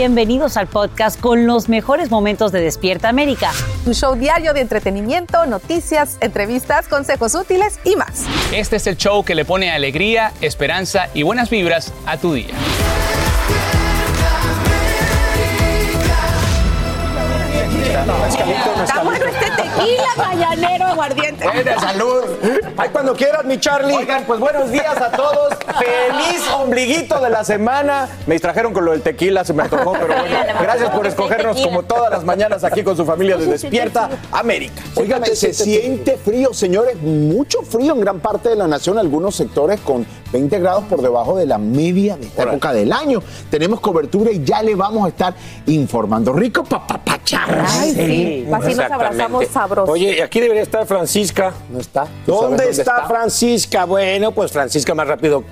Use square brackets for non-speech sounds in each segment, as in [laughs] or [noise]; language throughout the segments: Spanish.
bienvenidos al podcast con los mejores momentos de Despierta América. Un show diario de entretenimiento, noticias, entrevistas, consejos útiles y más. Este es el show que le pone alegría, esperanza y buenas vibras a tu día. Está bueno este tequila mañanero aguardiente. Buena salud. Ay, cuando quieras, mi Charlie. Oigan, pues buenos días a todos. Feliz ombliguito de la semana. Me distrajeron con lo del tequila, se me antojó, pero bueno. Gracias por escogernos como todas las mañanas aquí con su familia de Despierta América. Oigan, se siente frío, señores, mucho frío en gran parte de la nación, algunos sectores con 20 grados por debajo de la media de esta época del año. Tenemos cobertura y ya le vamos a estar informando. Rico papapacharras. Ay, sí. Así nos abrazamos sabrosos. Oye, aquí debería estar Francisca. No está. ¿Tú sabes ¿Dónde, está, Francisca? Bueno, pues Francisca más rápido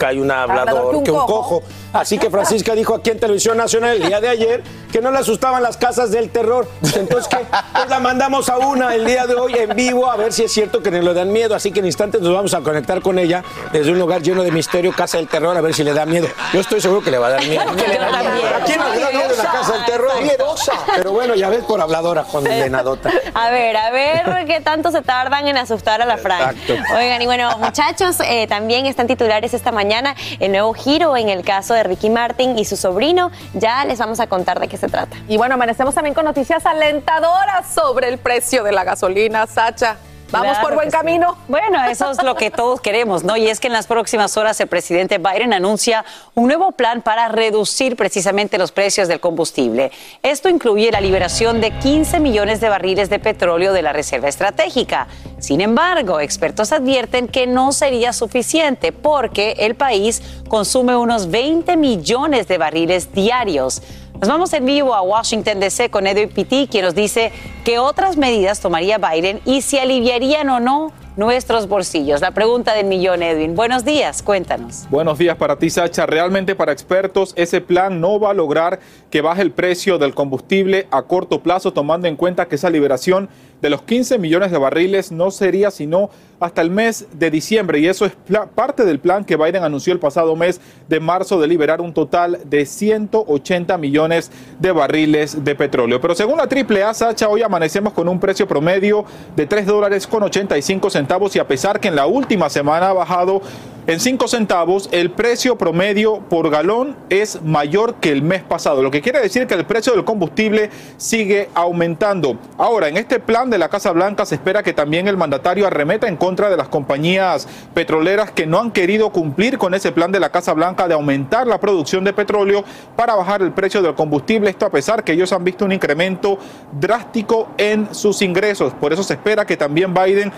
cae un hablador que un cojo. Así que Francisca dijo aquí en Televisión Nacional el día de ayer que no le asustaban las casas del terror. Entonces, ¿qué? Pues la mandamos a una el día de hoy en vivo a ver si es cierto que no le dan miedo. Así que en instantes nos vamos a conectar con ella desde un lugar lleno de misterio, Casa del Terror, a ver si le da miedo. Yo estoy seguro que le va a dar miedo. [laughs] ¿A quién le da miedo la Casa del Terror? Miedosa. Pero bueno, ya ves por habladora, condenadota. A ver, a ver qué tanto se tardan en asustar a la Fran. Exacto. Oigan, y bueno, muchachos, eh, también están titulares esta mañana el nuevo giro en el caso de Ricky Martin y su sobrino. Ya les vamos a contar de qué se trata. Y bueno, amanecemos también con noticias alentadoras sobre el precio de la gasolina, Sacha. Vamos Claro por buen sí. camino. Bueno, eso es lo que todos queremos, ¿no? Y es que en las próximas horas el presidente Biden anuncia un nuevo plan para reducir precisamente los precios del combustible. Esto incluye la liberación de 15 millones de barriles de petróleo de la Reserva Estratégica. Sin embargo, expertos advierten que no sería suficiente porque el país consume unos 20 millones de barriles diarios. Nos vamos en vivo a Washington DC con Edwin Pitti, quien nos dice qué otras medidas tomaría Biden y si aliviarían o no nuestros bolsillos. La pregunta del millón, Edwin. Buenos días, cuéntanos. Buenos días para ti, Sacha. Realmente para expertos, ese plan no va a lograr que baje el precio del combustible a corto plazo, tomando en cuenta que esa liberación de los 15 millones de barriles no sería sino hasta el mes de diciembre. Y eso es parte del plan que Biden anunció el pasado mes de marzo de liberar un total de 180 millones de barriles de petróleo. Pero según la AAA, Sacha, hoy amanecemos con un precio promedio de 3 dólares con 85 centavos y a pesar que en la última semana ha bajado en 5 centavos, el precio promedio por galón es mayor que el mes pasado, lo que quiere decir que el precio del combustible sigue aumentando. Ahora, en este plan de la Casa Blanca se espera que también el mandatario arremeta en contra de las compañías petroleras que no han querido cumplir con ese plan de la Casa Blanca de aumentar la producción de petróleo para bajar el precio del combustible, esto a pesar que ellos han visto un incremento drástico en sus ingresos. Por eso se espera que también Biden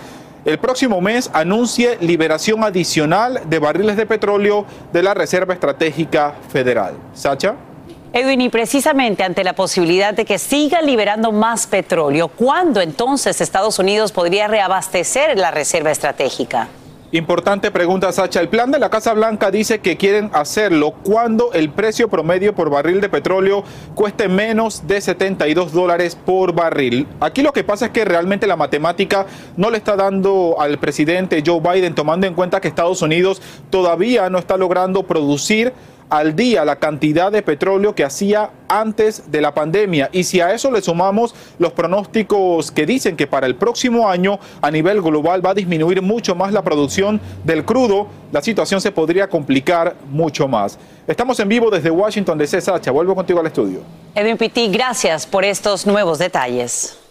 el próximo mes anuncie liberación adicional de barriles de petróleo de la Reserva Estratégica Federal. Sacha. Edwin, y precisamente ante la posibilidad de que siga liberando más petróleo, ¿cuándo entonces Estados Unidos podría reabastecer la reserva estratégica? Importante pregunta, Sacha. El plan de la Casa Blanca dice que quieren hacerlo cuando el precio promedio por barril de petróleo cueste menos de 72 dólares por barril. Aquí lo que pasa es que realmente la matemática no le está dando al presidente Joe Biden, tomando en cuenta que Estados Unidos todavía no está logrando producir al día la cantidad de petróleo que hacía antes de la pandemia. Y si a eso le sumamos los pronósticos que dicen que para el próximo año a nivel global va a disminuir mucho más la producción del crudo, la situación se podría complicar mucho más. Estamos en vivo desde Washington DC, Sacha. Vuelvo contigo al estudio. Edwin Pitti, gracias por estos nuevos detalles.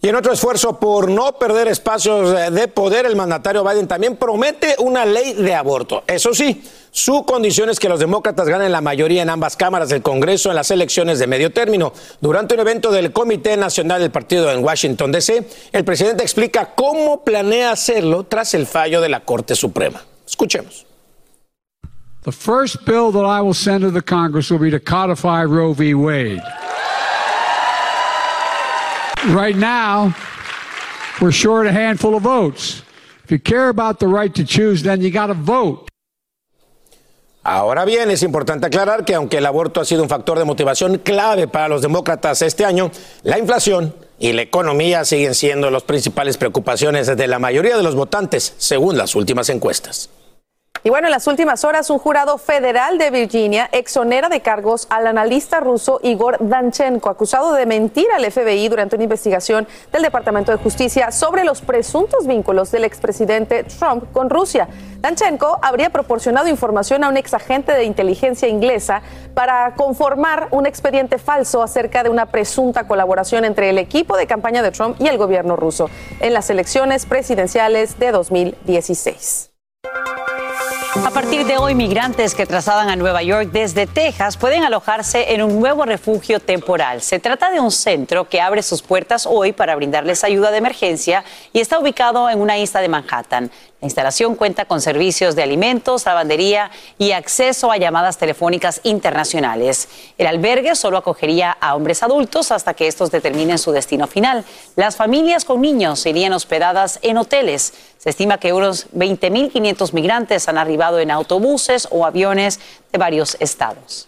Y en otro esfuerzo por no perder espacios eh, de poder, el mandatario Biden también promete una ley de aborto. Eso sí, su condición es que los demócratas ganen la mayoría en ambas cámaras del Congreso en las elecciones de medio término. Durante un evento del Comité Nacional del Partido en Washington, D.C., el presidente explica cómo planea hacerlo tras el fallo de la Corte Suprema. Escuchemos. The first bill that I will send to the Congress will be to codify Roe v. Wade. Right now, we're short a handful of votes. If you care about the right to choose, then you got to vote. Ahora bien, es importante aclarar que aunque el aborto ha sido un factor de motivación clave para los demócratas este año, la inflación y la economía siguen siendo las principales preocupaciones de la mayoría de los votantes, según las últimas encuestas. Y bueno, en las últimas horas, un jurado federal de Virginia exonera de cargos al analista ruso Igor Danchenko, acusado de mentir al FBI durante una investigación del Departamento de Justicia sobre los presuntos vínculos del expresidente Trump con Rusia. Danchenko habría proporcionado información a un exagente de inteligencia inglesa para conformar un expediente falso acerca de una presunta colaboración entre el equipo de campaña de Trump y el gobierno ruso en las elecciones presidenciales de 2016. A partir de hoy, migrantes que trasladan a Nueva York desde Texas pueden alojarse en un nuevo refugio temporal. Se trata de un centro que abre sus puertas hoy para brindarles ayuda de emergencia y está ubicado en una isla de Manhattan. La instalación cuenta con servicios de alimentos, lavandería y acceso a llamadas telefónicas internacionales. El albergue solo acogería a hombres adultos hasta que estos determinen su destino final. Las familias con niños serían hospedadas en hoteles. Se estima que unos 20.500 migrantes han arribado en autobuses o aviones de varios estados.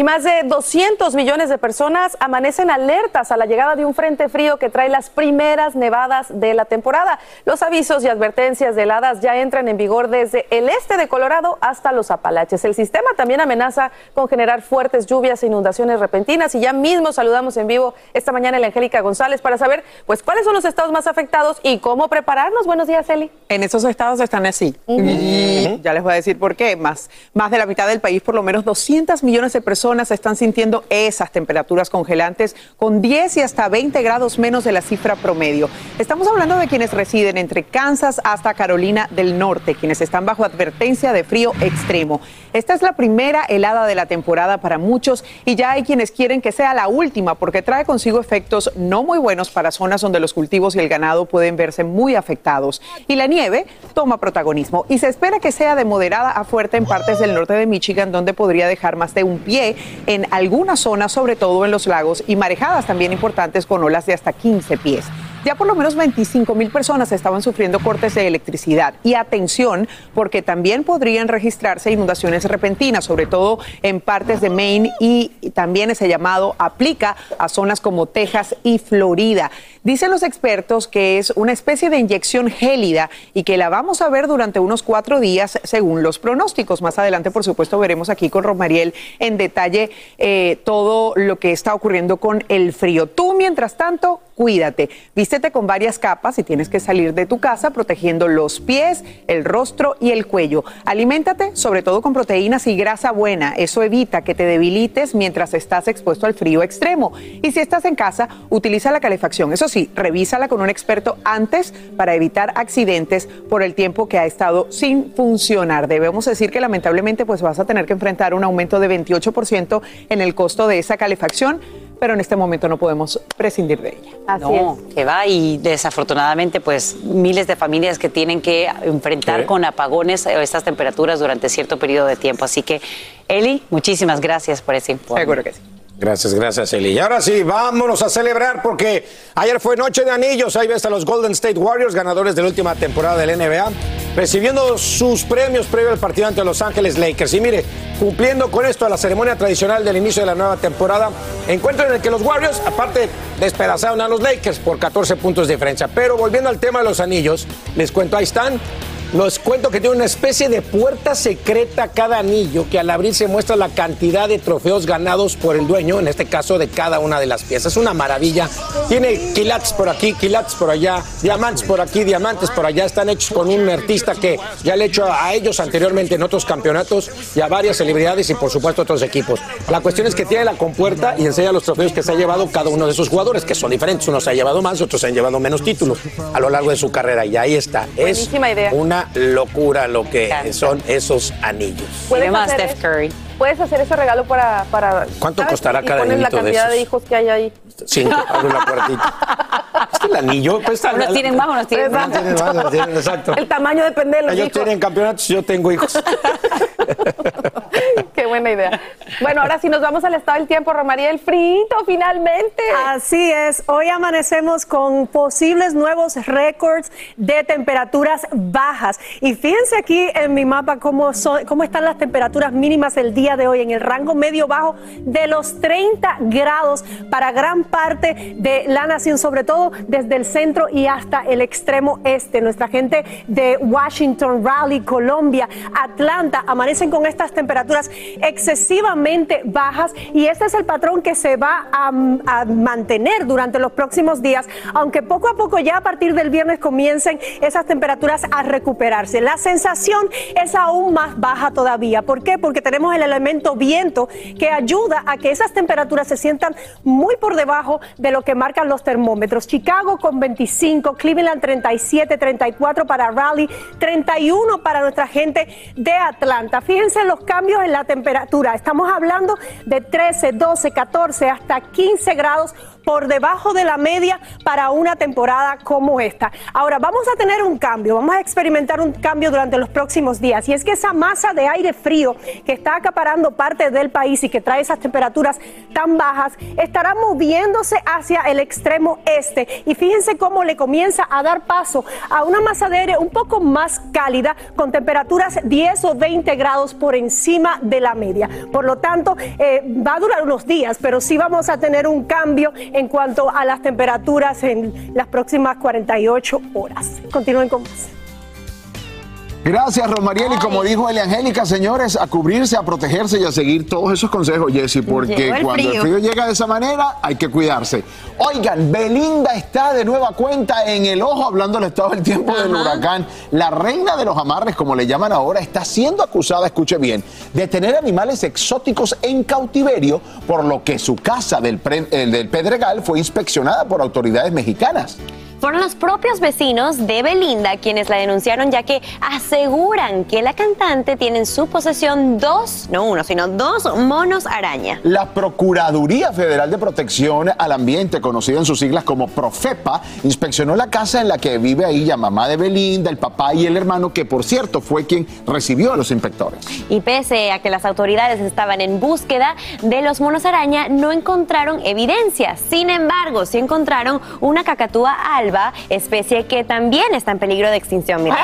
Y más de 200 millones de personas amanecen alertas a la llegada de un frente frío que trae las primeras nevadas de la temporada. Los avisos y advertencias de heladas ya entran en vigor desde el este de Colorado hasta los Apalaches. El sistema también amenaza con generar fuertes lluvias e inundaciones repentinas y ya mismo saludamos en vivo esta mañana a la Angélica González para saber pues cuáles son los estados más afectados y cómo prepararnos. Buenos días, Eli. En esos estados están así. Y ya les voy a decir por qué. Más, más de la mitad del país, por lo menos 200 millones de personas están sintiendo esas temperaturas congelantes con 10 y hasta 20 grados menos de la cifra promedio. Estamos hablando de quienes residen entre Kansas hasta Carolina del Norte, quienes están bajo advertencia de frío extremo. Esta es la primera helada de la temporada para muchos y ya hay quienes quieren que sea la última porque trae consigo efectos no muy buenos para zonas donde los cultivos y el ganado pueden verse muy afectados. Y la nieve toma protagonismo y se espera que sea de moderada a fuerte en partes del norte de Michigan donde podría dejar más de un pie en algunas zonas, sobre todo en los lagos, y marejadas también importantes con olas de hasta 15 pies. Ya por lo menos 25 mil personas estaban sufriendo cortes de electricidad. Y atención, porque también podrían registrarse inundaciones repentinas, sobre todo en partes de Maine y también ese llamado aplica a zonas como Texas y Florida. Dicen los expertos que es una especie de inyección gélida y que la vamos a ver durante unos cuatro días según los pronósticos. Más adelante, por supuesto, veremos aquí con Romariel en detalle eh, todo lo que está ocurriendo con el frío. Tú, mientras tanto, cuídate. Vístete con varias capas y tienes que salir de tu casa protegiendo los pies, el rostro y el cuello. Aliméntate sobre todo con proteínas y grasa buena. Eso evita que te debilites mientras estás expuesto al frío extremo. Y si estás en casa, utiliza la calefacción. Eso sí, revísala con un experto antes para evitar accidentes por el tiempo que ha estado sin funcionar. Debemos decir que lamentablemente pues vas a tener que enfrentar un aumento de 28% en el costo de esa calefacción pero en este momento no podemos prescindir de ella. Así no, que va y desafortunadamente pues miles de familias que tienen que enfrentar con apagones o estas temperaturas durante cierto periodo de tiempo. Así que, Eli, muchísimas gracias por ese informe. Seguro que sí. Gracias, gracias, Eli. Y ahora sí, vámonos a celebrar porque ayer fue Noche de Anillos. Ahí ves a los Golden State Warriors, ganadores de la última temporada del NBA, recibiendo sus premios previo al partido ante Los Ángeles Lakers. Y mire, cumpliendo con esto a la ceremonia tradicional del inicio de la nueva temporada, encuentro en el que los Warriors, aparte, despedazaron a los Lakers por 14 puntos de diferencia. Pero volviendo al tema de los anillos, les cuento, ahí están les cuento que tiene una especie de puerta secreta cada anillo que al abrirse muestra la cantidad de trofeos ganados por el dueño, en este caso de cada una de las piezas. Es una maravilla. Tiene quilates por aquí, quilates por allá, diamantes por aquí, diamantes por allá. Están hechos con un artista que ya le he hecho a ellos anteriormente en otros campeonatos y a varias celebridades y por supuesto otros equipos. La cuestión es que tiene la compuerta y enseña los trofeos que se ha llevado cada uno de esos jugadores, que son diferentes. Unos se ha llevado más, otros se han llevado menos títulos a lo largo de su carrera. Y ahí está. Es idea. una locura lo que son esos anillos. ¿Puedes hacer, Steph Curry. Puedes hacer ese regalo para. para ¿Cuánto ¿sabes? costará Y cada pones la de cantidad de, esos? hijos que hay ahí. Cinco, abre la puertita. [laughs] Este es el anillo. Pues, está- Unos tienen más, unos tienen Unos más. tienen más, unos tienen- exacto. El tamaño depende de los Ellos hijos. tienen campeonatos, yo tengo hijos. [laughs] Buena idea. Bueno, ahora sí nos vamos al estado del tiempo, Romaría, el frito finalmente. Así es, hoy amanecemos con posibles nuevos récords de temperaturas bajas. Y fíjense aquí en mi mapa cómo, son, cómo están las temperaturas mínimas el día de hoy en el rango medio bajo de los 30 grados para gran parte de la nación, sobre todo desde el centro y hasta el extremo este. Nuestra gente de Washington, Raleigh, Colombia, Atlanta, amanecen con estas temperaturas excesivamente bajas y este es el patrón que se va a, mantener durante los próximos días, aunque poco a poco ya a partir del viernes comiencen esas temperaturas a recuperarse. La sensación es aún más baja todavía. ¿Por qué? Porque tenemos el elemento viento que ayuda a que esas temperaturas se sientan muy por debajo de lo que marcan los termómetros. Chicago con 25, Cleveland 37, 34 para Raleigh, 31 para nuestra gente de Atlanta. Fíjense los cambios en la temperatura. Estamos hablando de 13, 12, 14 hasta 15 grados por debajo de la media para una temporada como esta. Ahora, vamos a tener un cambio, vamos a experimentar un cambio durante los próximos días y es que esa masa de aire frío que está acaparando parte del país y que trae esas temperaturas tan bajas estará moviéndose hacia el extremo este y fíjense cómo le comienza a dar paso a una masa de aire un poco más cálida con temperaturas 10 o 20 grados por encima de la media. Por lo tanto, eh, va a durar unos días, pero sí vamos a tener un cambio cuanto a las temperaturas en las próximas 48 horas. Continúen con más. Gracias, Romariel. Y como dijo Elia Angélica, señores, a cubrirse, a protegerse y a seguir todos esos consejos, Jessy, porque el cuando frío. el frío llega de esa manera, hay que cuidarse. Oigan, Belinda está de nueva cuenta en el ojo, hablando del estado del tiempo del huracán. La reina de los amarres, como le llaman ahora, está siendo acusada, escuche bien, de tener animales exóticos en cautiverio, por lo que su casa del, pre- el del Pedregal fue inspeccionada por autoridades mexicanas. Fueron los propios vecinos de Belinda quienes la denunciaron ya que aseguran que la cantante tiene en su posesión dos, no uno, sino dos monos araña. La Procuraduría Federal de Protección al Ambiente, conocida en sus siglas como Profepa, inspeccionó la casa en la que vive ahí la mamá de Belinda, el papá y el hermano, que por cierto fue quien recibió a los inspectores. Y pese a que las autoridades estaban en búsqueda de los monos araña, no encontraron evidencia. Sin embargo, sí encontraron una cacatúa alba, especie que también está en peligro de extinción. Mira.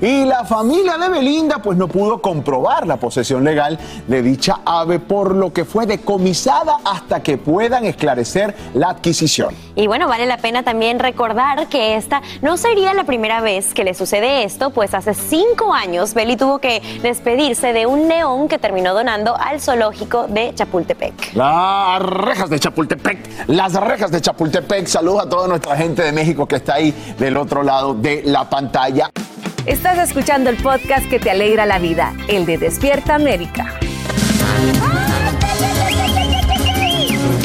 Y la familia de Belinda pues no pudo comprobar la posesión legal de dicha ave, por lo que fue decomisada hasta que puedan esclarecer la adquisición. Y bueno, vale la pena también recordar que esta no sería la primera vez que le sucede esto, pues hace cinco años Beli tuvo que despedirse de un león que terminó donando al zoológico de Chapultepec. Las rejas de Chapultepec, las rejas de Chapultepec. Saludos a toda nuestra gente de México que está ahí del otro lado de la pantalla. Estás escuchando el podcast que te alegra la vida, el de Despierta América.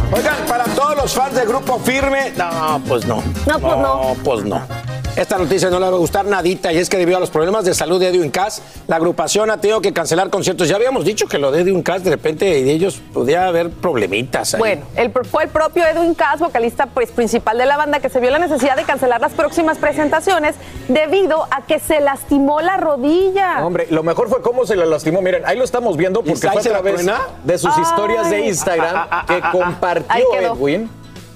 Oigan, para todos los fans del grupo firme, no, pues no. No, pues no. pues no. Esta noticia no le va a gustar nadita y es que debido a los problemas de salud de Edwin Cass, la agrupación ha tenido que cancelar conciertos. Ya habíamos dicho que lo de Edwin Cass de repente de ellos podía haber problemitas ahí. Bueno, el, fue el propio Edwin Cass, vocalista pues, principal de la banda, que se vio la necesidad de cancelar las próximas presentaciones debido a que se lastimó la rodilla. Hombre, lo mejor fue cómo se le lastimó. Miren, ahí lo estamos viendo porque ¿Y ahí fue a la través de sus historias de. Instagram Ah, ah, ah, que ah, ah. Compartió. Edwin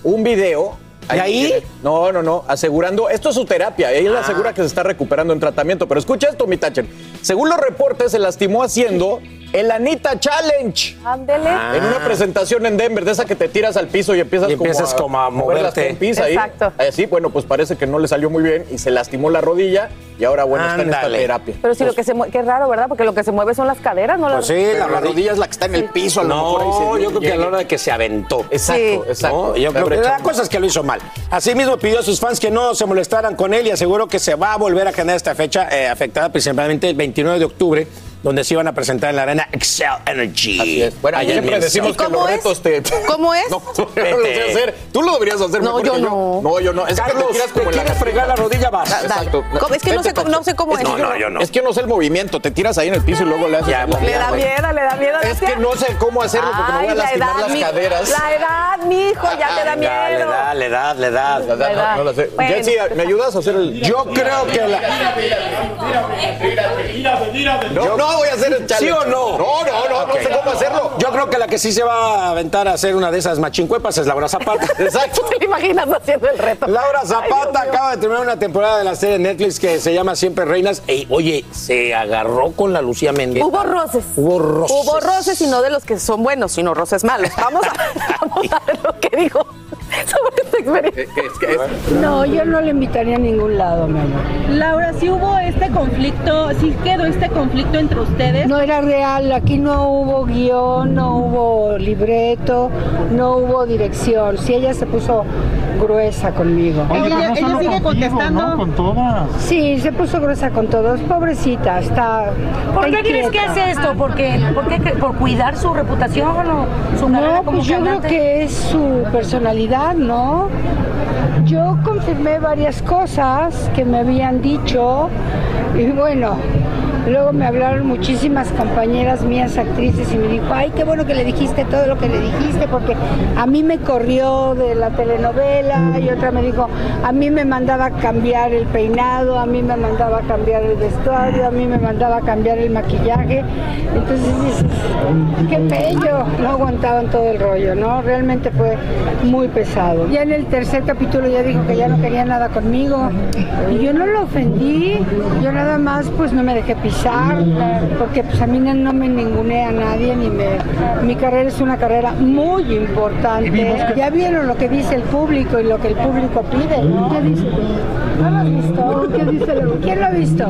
un video. ¿Y ahí? tiene. No, no, no, asegurando, esto es su terapia, ella Ah. asegura que se está recuperando en tratamiento, pero escucha esto, mi Thatcher. Según los reportes, se lastimó haciendo el Anita Challenge. Ándele. En una presentación en Denver, de esa que te tiras al piso y empiezas, Y empiezas como a mover las moverte. pompis ahí. Exacto. Así, bueno, pues parece que no le salió muy bien y se lastimó la rodilla y ahora, bueno, está en esta terapia. Pero si lo que se mueve, qué raro, ¿verdad? Porque lo que se mueve son las caderas, no Pues las... sí, la rodilla es la que está en el piso, a lo mejor ahí se No, yo creo que a la hora de que se aventó. Exacto, Sí. exacto. No, yo creo que la cosa es que lo hizo mal. Asimismo pidió a sus fans que no se molestaran con él y aseguró que se va a volver a generar esta fecha eh, afectada principalmente el 29 de octubre, donde se iban a presentar en la arena Excel Energy. Así es. Bueno, Allá siempre decimos ¿Y que cómo los es? retos te. ¿Cómo es? No, yo no lo sé hacer. Tú lo deberías hacer No, mejor yo que no. No, yo no. Es que Carlos, te tiras como ¿te la quieres fregar la rodilla? Vas. Exacto. ¿Cómo? Es que no sé cómo- no sé cómo es. No, no, yo no. Es que no sé el movimiento. Te tiras ahí en el piso y luego le haces. Ya, la- Le da miedo, le da miedo. Es que no sé cómo hacerlo porque me voy a Ay, la lastimar edad, las mi- caderas. La edad, mijo, ya te da le miedo. da, le da, le da. La verdad, edad. No, la sé. Jessy, ¿me ayudas a hacer el.? Yo creo que la... No, no, no voy a hacer el challenge. ¿Sí o no? No, no, no, no sé cómo hacerlo. Yo creo que la que sí se va a aventar a hacer una de esas machincuepas es Laura Zapata. [laughs] Exacto. ¿Te imaginas haciendo el reto? Laura Zapata acaba de terminar una temporada de la serie de Netflix que se llama Siempre Reinas. Ey, oye, se agarró con la Lucía Méndez. Hubo roces. Hubo roces. Hubo roces y no de los que son buenos, sino roces malos. Vamos a, [laughs] vamos a ver lo que dijo sobre esta experiencia. No, yo no le invitaría a ningún lado, mi amor. Laura, si hubo este conflicto, si quedó este conflicto entre ustedes. No era real, aquí no hubo guion, no hubo libreto, no hubo dirección. Si ella se puso gruesa conmigo. ella, ella sigue contestando. Con todas. Sí, se puso gruesa con todos. Pobrecita, está. ¿Por qué crees que hace esto? ¿Porque, por, qué, ¿Por cuidar su reputación o su carrera No, como pues yo creo que es su personalidad, ¿no? Yo confirmé varias cosas que me habían dicho y bueno, luego me hablaron muchísimas compañeras mías actrices y me dijo, ay, qué bueno que le dijiste todo lo que le dijiste porque a mí me corrió de la telenovela y otra me dijo, a mí me mandaba cambiar el peinado, a mí me mandaba cambiar el vestuario, a mí me mandaba cambiar el maquillaje. Entonces dices, qué bello, no aguantaban todo el rollo, ¿no? Realmente fue muy pesado. Ya en el tercer capítulo ya dijo que ya no quería nada conmigo y yo no lo ofendí, yo nada más pues no me dejé pisar, porque pues a mí no, no me ningunea a nadie, ni me... Mi carrera es una carrera muy importante. Ya vieron lo que dice el público y lo que el público pide, ¿no? ¿Qué dice? ¿No lo has visto? ¿Qué dice? ¿Quién lo ha visto?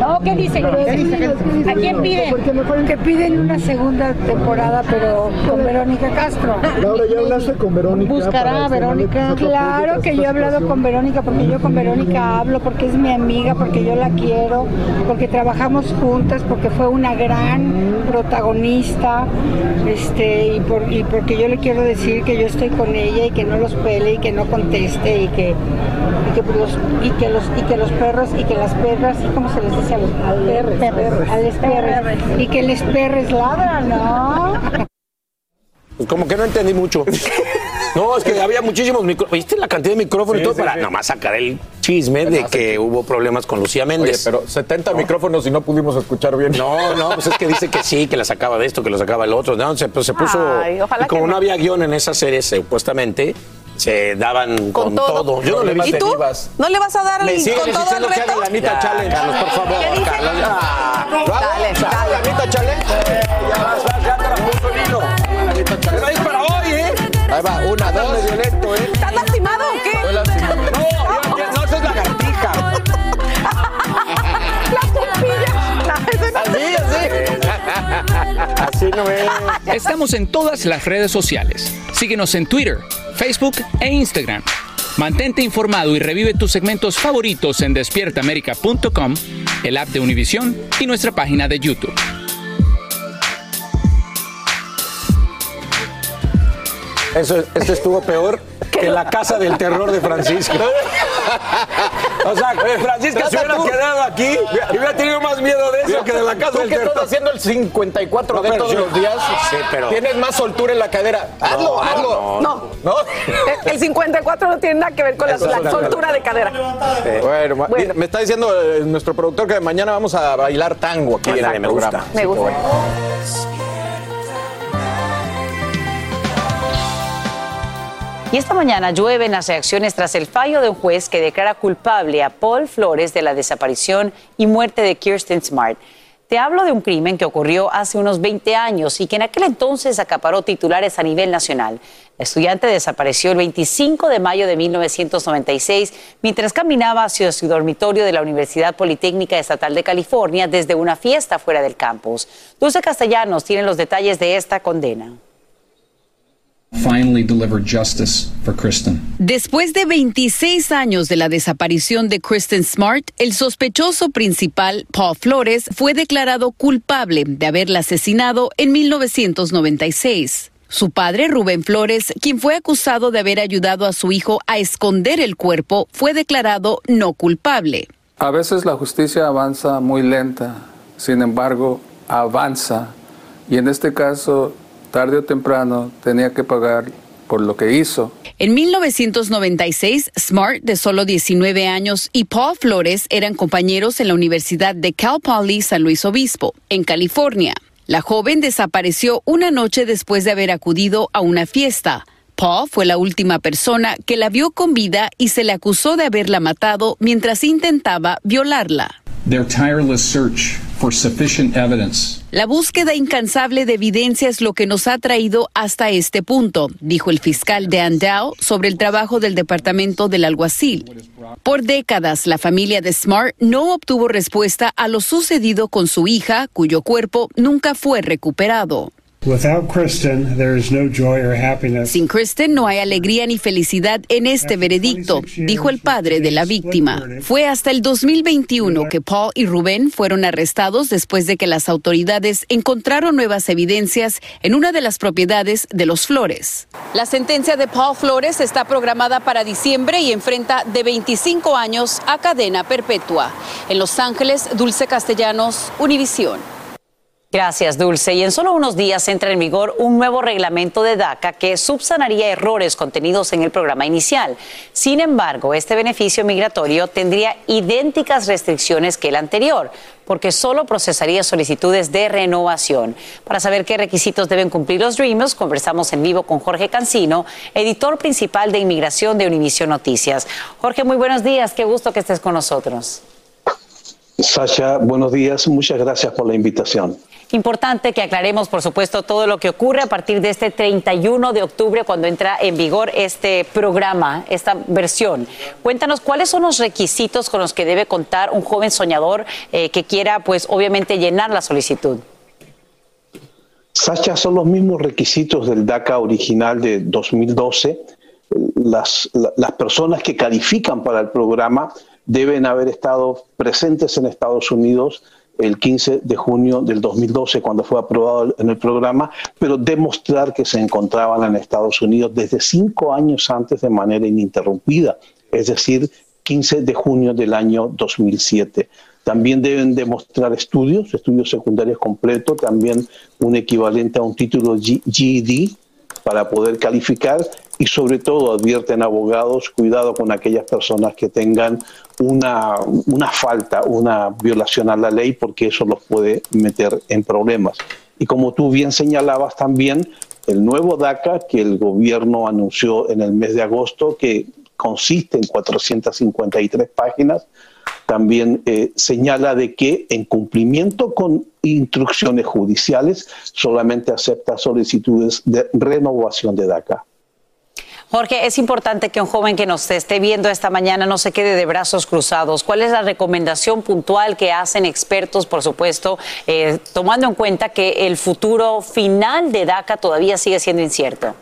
No, ¿qué dice? ¿Qué dice? ¿A quién pide? Porque me ponen que piden una segunda temporada, pero con Verónica Castro. Laura, ¿ya hablaste con Verónica? Buscará a Verónica. Claro que yo he hablado con Verónica, porque yo con Verónica hablo, porque es mi amiga, porque yo la quiero, porque trabajamos juntas, porque fue una gran protagonista, este, y, por- y porque yo le quiero decir que yo estoy con ella y que no los pele y que no conteste y que, y que, pues, los, y que los y que los perros y que las perras, ¿cómo se les dice a los perros? A los perros. Y que les perres ladran, ¿no? Pues como que no entendí mucho. No, es que había muchísimos micrófonos. ¿Viste la cantidad de micrófonos Sí, y todo? sí, para sí. nomás sacar el chisme de que hubo problemas con Lucía Oye, Méndez. pero 70 micrófonos y no pudimos escuchar bien. No, no, pues es que dice que sí, que la sacaba de esto, que lo sacaba el otro. No, se, pues se puso. Ay, ojalá y como que no no. había guion en esa serie, supuestamente, se daban con, Con todo. Yo no le vi. ¿Y tú? ¿No le vas a dar el- con todo el que reto? la Ya, Challenge. Carlos, por favor. Carlos, ya. Dale, dale. Anita Challenge. Ya vas, vas, ya te la puso Nino. Pero es para hoy, ¿eh? Ahí va, una, Estás dos. medio lento, ¿eh? ¿Estás lastimado o qué? Estoy lastimado. No, ya- no, eso es lagartija. La no- [laughs] Así, así. Así no es. Estamos en todas las redes sociales. Síguenos en Twitter, Facebook e Instagram. Mantente informado y revive tus segmentos favoritos en despiertaamerica.com, el app de Univision y nuestra página de YouTube. Eso, esto estuvo peor que la casa del terror de Francisco. [laughs] O sea, Francisca se hubiera tú. quedado aquí y hubiera tenido más miedo de eso que de la casa Tú que estás haciendo el 54 No, de todos yo- los días, Sí, pero- tienes más soltura en la cadera. Hazlo, hazlo. No. ¿No? El 54 no tiene nada que ver con la, soltura de cadera. Bueno, Bueno. me está diciendo eh, nuestro productor que mañana vamos a bailar tango aquí en el me programa. gusta. Me gusta. Y esta mañana llueven las reacciones tras el fallo de un juez que declara culpable a Paul Flores de la desaparición y muerte de Kirsten Smart. Te hablo de un crimen que ocurrió hace unos 20 años y que en aquel entonces acaparó titulares a nivel nacional. La estudiante desapareció el 25 de mayo de 1996 mientras caminaba hacia su dormitorio de la Universidad Politécnica Estatal de California desde una fiesta fuera del campus. Dulce Castellanos tiene los detalles de esta condena. finally delivered justice for Kristen. Después de 26 años de la desaparición de Kristen Smart, el sospechoso principal, Paul Flores, fue declarado culpable de haberla asesinado en 1996. Su padre, Rubén Flores, quien fue acusado de haber ayudado a su hijo a esconder el cuerpo, fue declarado no culpable. A veces la justicia avanza muy lenta, sin embargo, avanza. Y en este caso, tarde o temprano, tenía que pagar por lo que hizo. En 1996, Smart, de solo 19 años, y Paul Flores eran compañeros en la Universidad de Cal Poly San Luis Obispo, en California. La joven desapareció una noche después de haber acudido a una fiesta. Paul fue la última persona que la vio con vida y se le acusó de haberla matado mientras intentaba violarla. Their tireless search for sufficient evidence La búsqueda incansable de evidencia es lo que nos ha traído hasta este punto, dijo el fiscal de Andau sobre el trabajo del departamento del alguacil. Por décadas, la familia de Smart no obtuvo respuesta a lo sucedido con su hija, cuyo cuerpo nunca fue recuperado. Without Kristen, there is no joy or happiness. Sin Kristen no hay alegría ni felicidad en este veredicto, dijo el padre de la víctima. Fue hasta el 2021 que Paul y Rubén fueron arrestados después de que las autoridades encontraron nuevas evidencias en una de las propiedades de los Flores. La sentencia de Paul Flores está programada para diciembre y enfrenta de 25 años a cadena perpetua. En Los Ángeles, Dulce Castellanos, Univisión. Gracias, Dulce. Y en solo unos días entra en vigor un nuevo reglamento de DACA que subsanaría errores contenidos en el programa inicial. Sin embargo, este beneficio migratorio tendría idénticas restricciones que el anterior, porque solo procesaría solicitudes de renovación. Para saber qué requisitos deben cumplir los Dreamers, conversamos en vivo con Jorge Cancino, editor principal de Inmigración de Univision Noticias. Jorge, muy buenos días. Qué gusto que estés con nosotros. Sasha, buenos días. Muchas gracias por la invitación. Importante que aclaremos, por supuesto, todo lo que ocurre a partir de este 31 de octubre, cuando entra en vigor este programa, esta versión. Cuéntanos cuáles son los requisitos con los que debe contar un joven soñador eh, que quiera, pues, obviamente, llenar la solicitud. Sacha, son los mismos requisitos del DACA original de 2012. Las, las personas que califican para el programa deben haber estado presentes en Estados Unidos el 15 de junio del 2012, cuando fue aprobado en el programa, pero demostrar que se encontraban en Estados Unidos desde cinco años antes de manera ininterrumpida, es decir, 15 de junio del año 2007. También deben demostrar estudios, estudios secundarios completos, también un equivalente a un título GED para poder calificar y sobre todo advierten abogados, cuidado con aquellas personas que tengan una, una falta, una violación a la ley, porque eso los puede meter en problemas. Y como tú bien señalabas también, el nuevo DACA que el gobierno anunció en el mes de agosto, que consiste en 453 páginas, también eh, señala de que en cumplimiento con instrucciones judiciales solamente acepta solicitudes de renovación de DACA. Jorge, es importante que un joven que nos esté viendo esta mañana no se quede de brazos cruzados. ¿Cuál es la recomendación puntual que hacen expertos, por supuesto, eh, tomando en cuenta que el futuro final de DACA todavía sigue siendo incierto?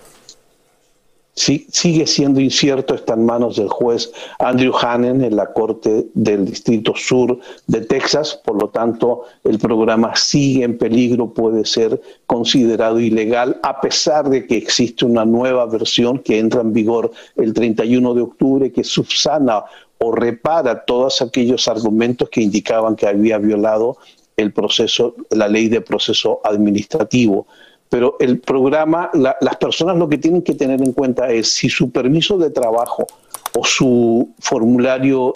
Sí, sigue siendo incierto, está en manos del juez Andrew Hannon en la Corte del Distrito Sur de Texas, por lo tanto el programa sigue en peligro, puede ser considerado ilegal, a pesar de que existe una nueva versión que entra en vigor el 31 de octubre que subsana o repara todos aquellos argumentos que indicaban que había violado el proceso, la ley de proceso administrativo pero el programa, las personas lo que tienen que tener en cuenta es si su permiso de trabajo o su formulario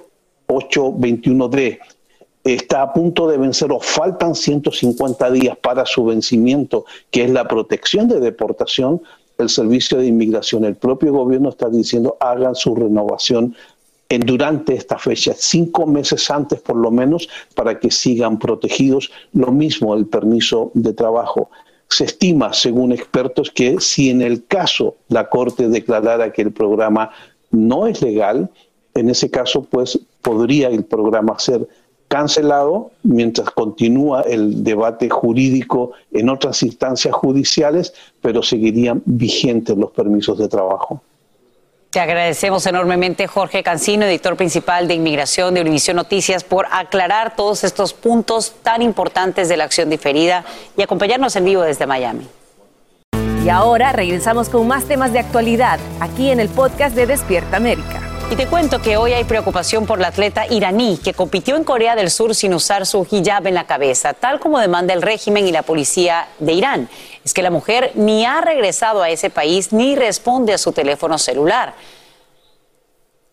821D está a punto de vencer o faltan 150 días para su vencimiento, que es la protección de deportación, el Servicio de Inmigración, el propio gobierno está diciendo hagan su renovación en, durante esta fecha, cinco meses antes por lo menos, para que sigan protegidos. Lo mismo el permiso de trabajo. Se estima, según expertos, que si en el caso la Corte declarara que el programa no es legal, en ese caso, pues podría el programa ser cancelado mientras continúa el debate jurídico en otras instancias judiciales, pero seguirían vigentes los permisos de trabajo. Te agradecemos enormemente, Jorge Cancino, editor principal de Inmigración de Univisión Noticias, por aclarar todos estos puntos tan importantes de la acción diferida y acompañarnos en vivo desde Miami. Y ahora regresamos con más temas de actualidad aquí en el podcast de Despierta América. Y te cuento que hoy hay preocupación por la atleta iraní que compitió en Corea del Sur sin usar su hijab en la cabeza, tal como demanda el régimen y la policía de Irán. Es que la mujer ni ha regresado a ese país ni responde a su teléfono celular.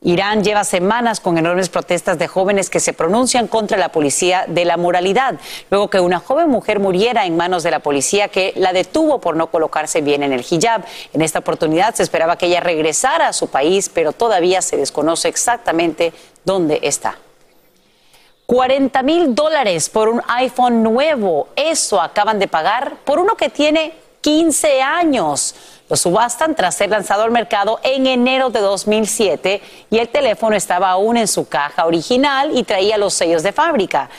Irán lleva semanas con enormes protestas de jóvenes que se pronuncian contra la policía de la moralidad, luego que una joven mujer muriera en manos de la policía que la detuvo por no colocarse bien en el hijab. En esta oportunidad se esperaba que ella regresara a su país, pero todavía se desconoce exactamente dónde está. 40 mil dólares por un iPhone nuevo. Eso acaban de pagar por uno que tiene 15 años. Lo subastan tras ser lanzado al mercado en enero de 2007 y el teléfono estaba aún en su caja original y traía los sellos de fábrica.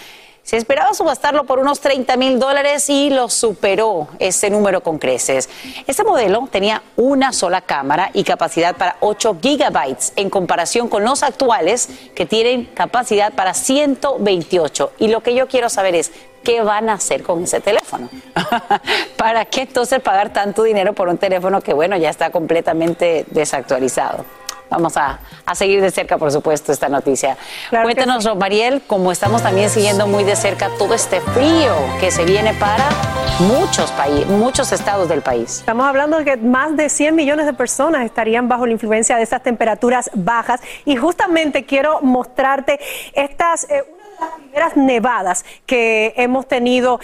Se esperaba subastarlo por unos 30 mil dólares y lo superó ese número con creces. Este modelo tenía una sola cámara y capacidad para 8 gigabytes en comparación con los actuales que tienen capacidad para 128. Y lo que yo quiero saber es, ¿qué van a hacer con ese teléfono? [laughs] ¿Para qué entonces pagar tanto dinero por un teléfono que, bueno, ya está completamente desactualizado? Vamos a, seguir de cerca, por supuesto, esta noticia. Cuéntanos, Mariel, como estamos también siguiendo muy de cerca todo este frío que se viene para muchos países, muchos estados del país. Estamos hablando de que más de 100 millones de personas estarían bajo la influencia de estas temperaturas bajas y justamente quiero mostrarte estas... Eh, las primeras nevadas que hemos tenido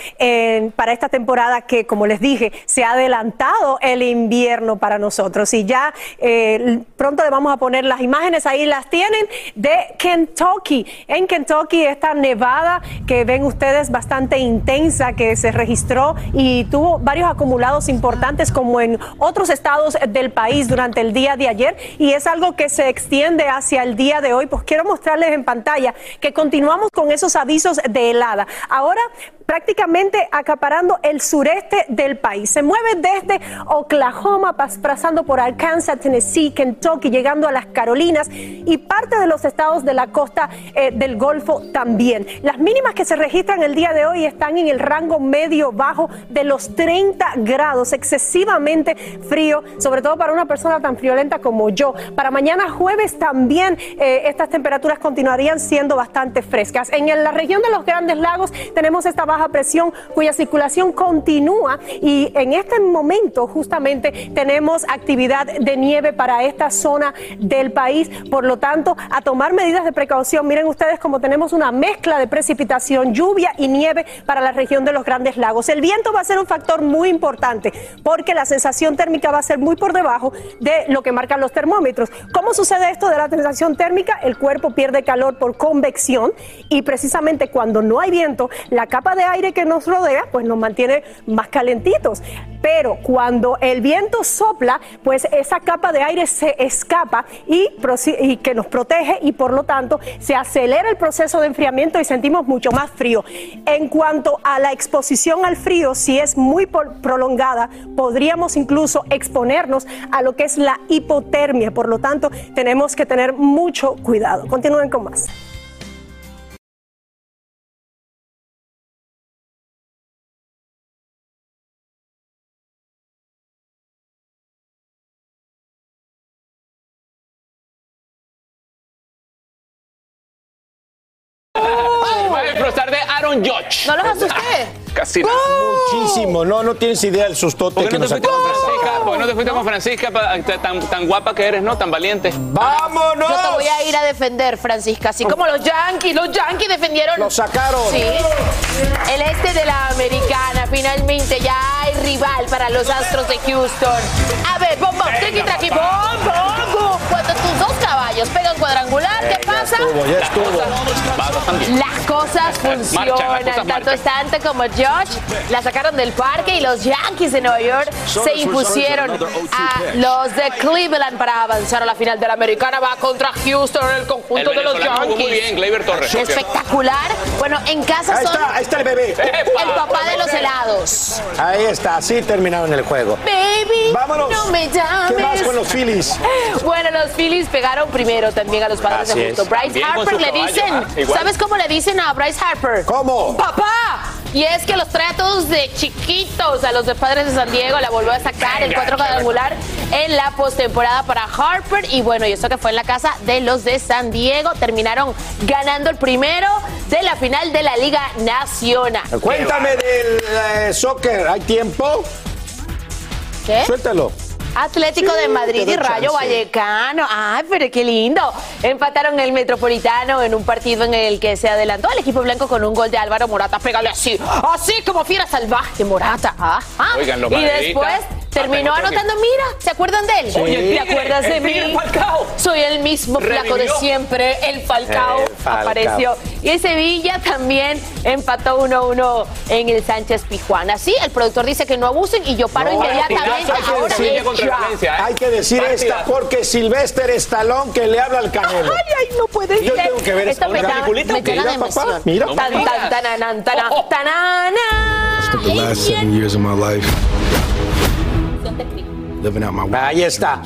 para esta temporada que, como les dije, se ha adelantado el invierno para nosotros. Y ya eh, pronto le vamos a poner las imágenes ahí, las tienen de Kentucky. En Kentucky, esta nevada que ven ustedes bastante intensa que se registró y tuvo varios acumulados importantes como en otros estados del país durante el día de ayer y es algo que se extiende hacia el día de hoy. Pues quiero mostrarles en pantalla que continuamos con esos avisos de helada. Ahora prácticamente acaparando el sureste del país. Se mueve desde Oklahoma, pasando por Arkansas, Tennessee, Kentucky, llegando a las Carolinas y parte de los estados de la costa eh, del Golfo también. Las mínimas que se registran el día de hoy están en el rango medio bajo de los 30 grados, excesivamente frío, sobre todo para una persona tan friolenta como yo. Para mañana jueves también eh, estas temperaturas continuarían siendo bastante frescas. En la región de los Grandes Lagos tenemos esta baja presión cuya circulación continúa y en este momento justamente tenemos actividad de nieve para esta zona del país. Por lo tanto, a tomar medidas de precaución. Miren ustedes como tenemos una mezcla de precipitación, lluvia y nieve para la región de los Grandes Lagos. El viento va a ser un factor muy importante porque la sensación térmica va a ser muy por debajo de lo que marcan los termómetros. ¿Cómo sucede esto de la sensación térmica? El cuerpo pierde calor por convección y precisamente cuando no hay viento, la capa de aire que nos rodea pues nos mantiene más calentitos. Pero cuando el viento sopla, pues esa capa de aire se escapa y, y que nos protege y por lo tanto se acelera el proceso de enfriamiento y sentimos mucho más frío. En cuanto a la exposición al frío, si es muy prolongada, podríamos incluso exponernos a lo que es la hipotermia. Por lo tanto, tenemos que tener mucho cuidado. Continúen con más. George. ¿No los asusté? Casi no. Muchísimo. No, no tienes idea del sustote ¿Por qué que no te nos fuiste con Francisca? ¿Por qué no te fuiste con Francisca pa- tan, tan guapa que eres, no? Tan valiente. ¡Vámonos! Yo te voy a ir a defender, Francisca. Así como los Yankees. Los Yankees defendieron. Lo sacaron. Sí. El este de la americana. Finalmente ya hay rival para los Astros de Houston. A ver, bom, bom, triqui, traqui, bom, dos caballos pegan cuadrangular, ¿qué pasa? Estuvo, ya estuvo. También. Las cosas funcionan. Tanto marchan. Stante como George la sacaron del parque y los Yankees de Nueva York se impusieron a los de Cleveland para avanzar a la final de la americana. Va contra Houston en el conjunto El de los jugó muy Yankees. bien, Gleyber Torres. Espectacular. Bueno, en casa Ahí son está, ahí está el bebé. el papá de los helados. Ahí está, así terminaron el juego. Baby, Vámonos. no me llames. ¿Qué más con los Phillies? [laughs] Bueno, los Phillies pegaron primero también a los padres Así de es. Bryce También Harper le dicen, ah, igual. ¿sabes cómo le dicen a Bryce Harper? ¿Cómo? ¡Papá! Y es que los trae a todos de chiquitos a los de Padres de San Diego. La volvió a sacar el cuatro cuadrangular en la postemporada para Harper. Y bueno, y eso que fue en la casa de los de San Diego. Terminaron ganando el primero de la final de la Liga Nacional. Cuéntame del eh, soccer. ¿Hay tiempo? ¿Qué? Suéltalo. Atlético Sí, de Madrid y Rayo chance. Vallecano. Ay, pero qué lindo. Empataron el Metropolitano en un partido en el que se adelantó al equipo blanco con un gol de Álvaro Morata. Pégale así, así como fiera salvaje Morata. Ah, ah. Oigan, los y madridistas después terminó otro anotando, mira, ¿se acuerdan de él? Sí. Oye, el ¿Te acuerdas de mí? Falcao. Soy el mismo flaco de siempre, el Falcao, El Falcao. apareció. Y el Sevilla también empató 1-1 en el Sánchez Pijuana. Sí, el productor dice que no abusen y yo paro No, inmediatamente. hay que Ahora decir-. ¿eh? Hay que decir esta porque Silvestre Estalón que le habla al Canelo. Ay, ay, no puede Yo tengo que ver Esto esta me, da- me Mira, papá, mira. Tan, tan, Ahí está.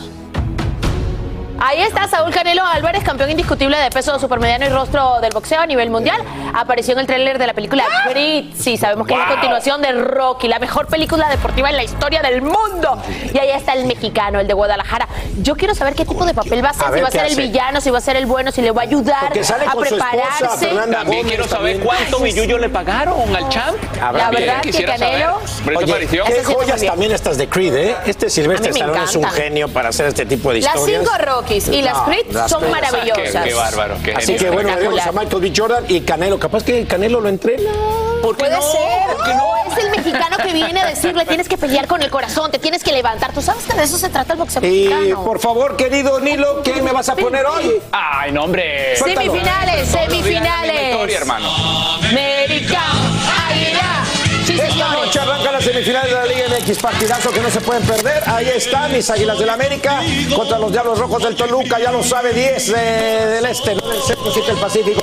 Ahí está Saúl Canelo Álvarez, campeón indiscutible de peso supermediano y rostro del boxeo a nivel mundial. Apareció en el tráiler de la película Grit. Sí, sabemos que es la continuación de Rocky, la mejor película deportiva en la historia del mundo. Y ahí está el mexicano, el de Guadalajara. Yo quiero saber qué tipo de papel va a A si va a ser el hace. villano, si va a ser el bueno, si le va a ayudar a con su esposa, prepararse. Fernanda También Gómez quiero saber también. cuánto Ay, billullo sí. le pagaron al champ. Habrá La que- verdad que Canelo... Oye, qué joyas también estas de Creed, ¿eh? Este Silvestre Stallone es un genio para hacer este tipo de Las historias. cinco Rockies y las No, Creed las son Creed. maravillosas. Qué, qué bárbaro. Qué Así que bueno, le vemos a. Michael B. Jordan y Canelo. Capaz que Canelo lo entrena. ¿Por qué Puede no? ser. ¿Por qué no? Es el mexicano que viene a decirle tienes que pelear con el corazón, te tienes que levantar. Tú sabes que de eso se trata el boxeo Y mexicano. por favor, querido Nilo, ¿qué me vas a poner hoy? Ay, no, hombre. Semifinales, semifinales. historia, hermano. Esta las semifinales de la Liga MX, partidazo que no se pueden perder. Ahí están mis Águilas del América contra los Diablos Rojos del Toluca, ya lo sabe, 10 eh, del Este, 9 del Centro, 7 del Pacífico.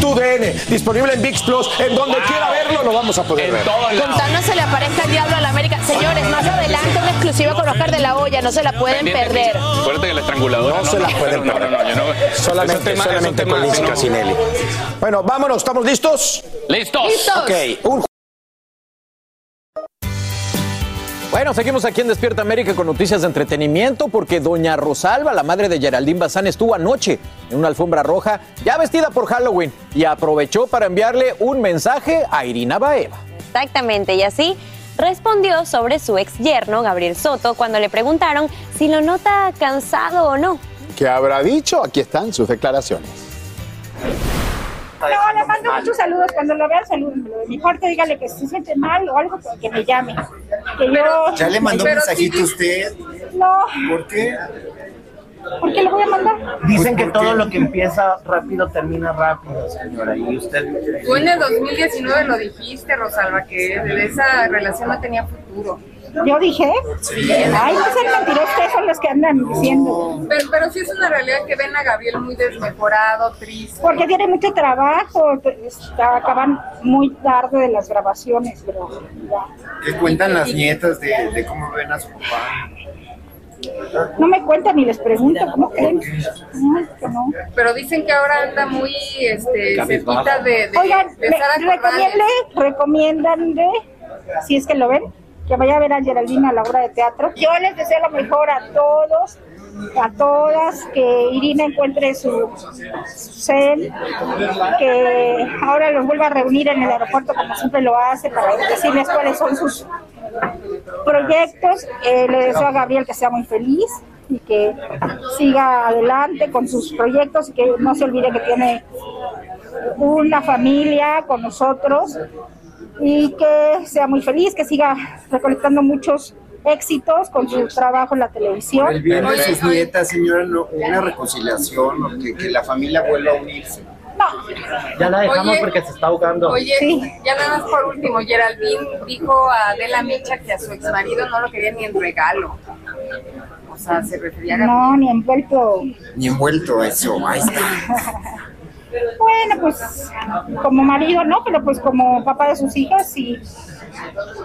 Tu DN, disponible en VIX Plus, en donde quiera verlo lo vamos a poder En ver. todos lados. Contando se le aparezca el diablo a la América. Señores, más adelante una exclusiva con Oscar de la Hoya, no se la pueden Pendiente, perder. Acuérdate que la estranguladora. No se la pueden no, perder. No, no, yo no. Solamente, solamente con no. Casinelli. Bueno, vámonos, ¿estamos listos? Listos. Listos. Ok, un Bueno, seguimos aquí en Despierta América con noticias de entretenimiento porque doña Rosalba, la madre de Geraldine Bazán, estuvo anoche en una alfombra roja ya vestida por Halloween y aprovechó para enviarle un mensaje a Irina Baeva. Exactamente, y así respondió sobre su ex yerno, Gabriel Soto, cuando le preguntaron si lo nota cansado o no. ¿Qué habrá dicho? Aquí están sus declaraciones. No, le mando muchos saludos. Cuando lo vea, salúdenmelo. De mi parte, dígale que si se siente mal o algo, pues, que me llame. Que yo... ¿Ya le mandó un mensajito a usted? No, ¿Por qué? ¿por qué le voy a mandar? Dicen que todo lo que empieza rápido termina rápido, señora. Y usted. Tú en el 2019 lo dijiste, Rosalba, que esa relación no tenía futuro. Yo dije, ay, no sean mentirosos, ustedes son los que andan diciendo. Pero, pero sí es una realidad que ven a Gabriel muy desmejorado, triste. Porque tiene mucho trabajo, está- acaban muy tarde de las grabaciones, pero ya. ¿Qué cuentan las nietas de, de cómo ven a su papá? No me cuentan ni les pregunto, ¿cómo creen? No, no. Pero dicen que ahora anda muy este, cerquita de, de, Oigan, de me- Sara recomiende, recomiéndanle, si es que lo ven, que vaya a ver a Geraldine a la obra de teatro. Yo les deseo lo mejor a todos, a todas, que Irina encuentre su, zen, que ahora los vuelva a reunir en el aeropuerto como siempre lo hace para decirles cuáles son sus proyectos. Eh, le deseo a Gabriel que sea muy feliz y que siga adelante con sus proyectos y que no se olvide que tiene una familia con nosotros y que sea muy feliz, que siga recolectando muchos éxitos con su trabajo en la televisión. El bien de sus nietas, señora, no, una reconciliación, o que, que la familia vuelva a unirse. Ya la dejamos porque se está ahogando. Oye, ya nada más por último, Geraldine dijo a Adela Micha que a su ex marido no lo quería ni en regalo. O sea, se refería a. No, ni envuelto. Ni envuelto eso. Ahí está. [laughs] Bueno, pues como marido no, pero pues como papá de sus hijas sí,